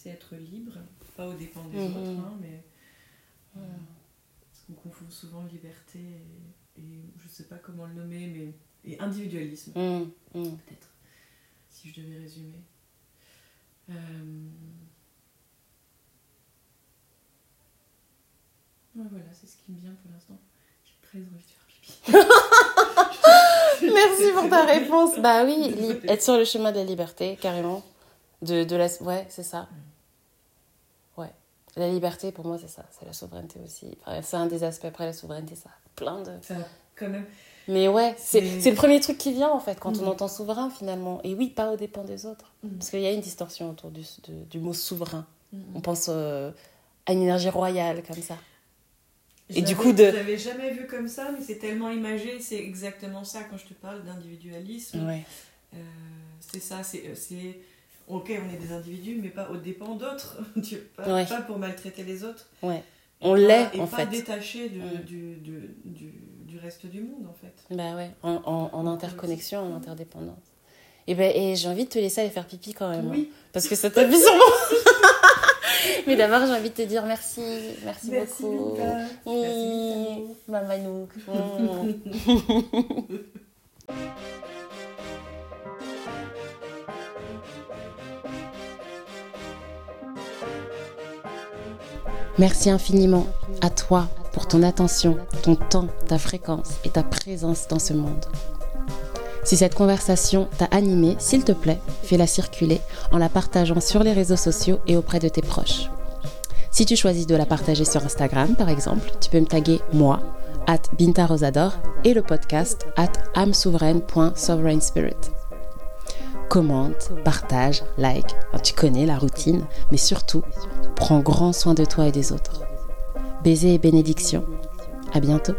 C'est être libre, pas aux dépens des Mhm. autres, hein, mais euh, parce qu'on confond souvent liberté et, et je sais pas comment le nommer, mais et individualisme Hum, hum. peut-être, si je devais résumer. Euh, ouais, voilà, c'est ce qui me vient pour l'instant. J'ai très envie de faire pipi. Merci pour ta réponse. Bah oui, être sur le chemin de la liberté, carrément. De, de la... Ouais, c'est ça. La liberté, pour moi, c'est ça. C'est la souveraineté aussi. C'est un des aspects. Après, la souveraineté, ça a plein de... Ça, quand même, Mais ouais, c'est le premier truc qui vient, en fait, quand on entend souverain, finalement. Et oui, pas aux dépens des autres. Mhm. Parce qu'il y a une distorsion autour du, de- du mot souverain. Mhm. On pense euh, à une énergie royale, comme ça. Et du coup, de- Je l'avais jamais vu comme ça, mais c'est tellement imagé, c'est exactement ça quand je te parle d'individualisme. Ouais. Euh, c'est ça, c'est. Ok, on est des individus, mais pas aux dépens d'autres. Pas, Ouais. pas pour maltraiter les autres. Ouais. On pas- l'est, en pas fait. détaché de, Mm. du, du, du, du reste du monde, en fait. Bah ouais, en, en, en interconnexion, en interdépendance. Et, ben, et j'ai envie de te laisser aller faire pipi quand même. hein. Oui, Parce que ça t'abuse sûrement. Mais d'abord, j'ai envie de te dire merci. Merci, merci beaucoup. Merci, Mamanouk. Merci infiniment à toi pour ton attention, ton temps, ta fréquence et ta présence dans ce monde. Si cette conversation t'a animé, s'il te plaît, fais-la circuler en la partageant sur les réseaux sociaux et auprès de tes proches. Si tu choisis de la partager sur Instagram, par exemple, tu peux me taguer moi, at Binta Rosador, et le podcast at amsouveraine.sovereignspirit. Commente, partage, like, tu connais la routine, mais surtout, prends grand soin de toi et des autres. Baisers et bénédictions. À bientôt.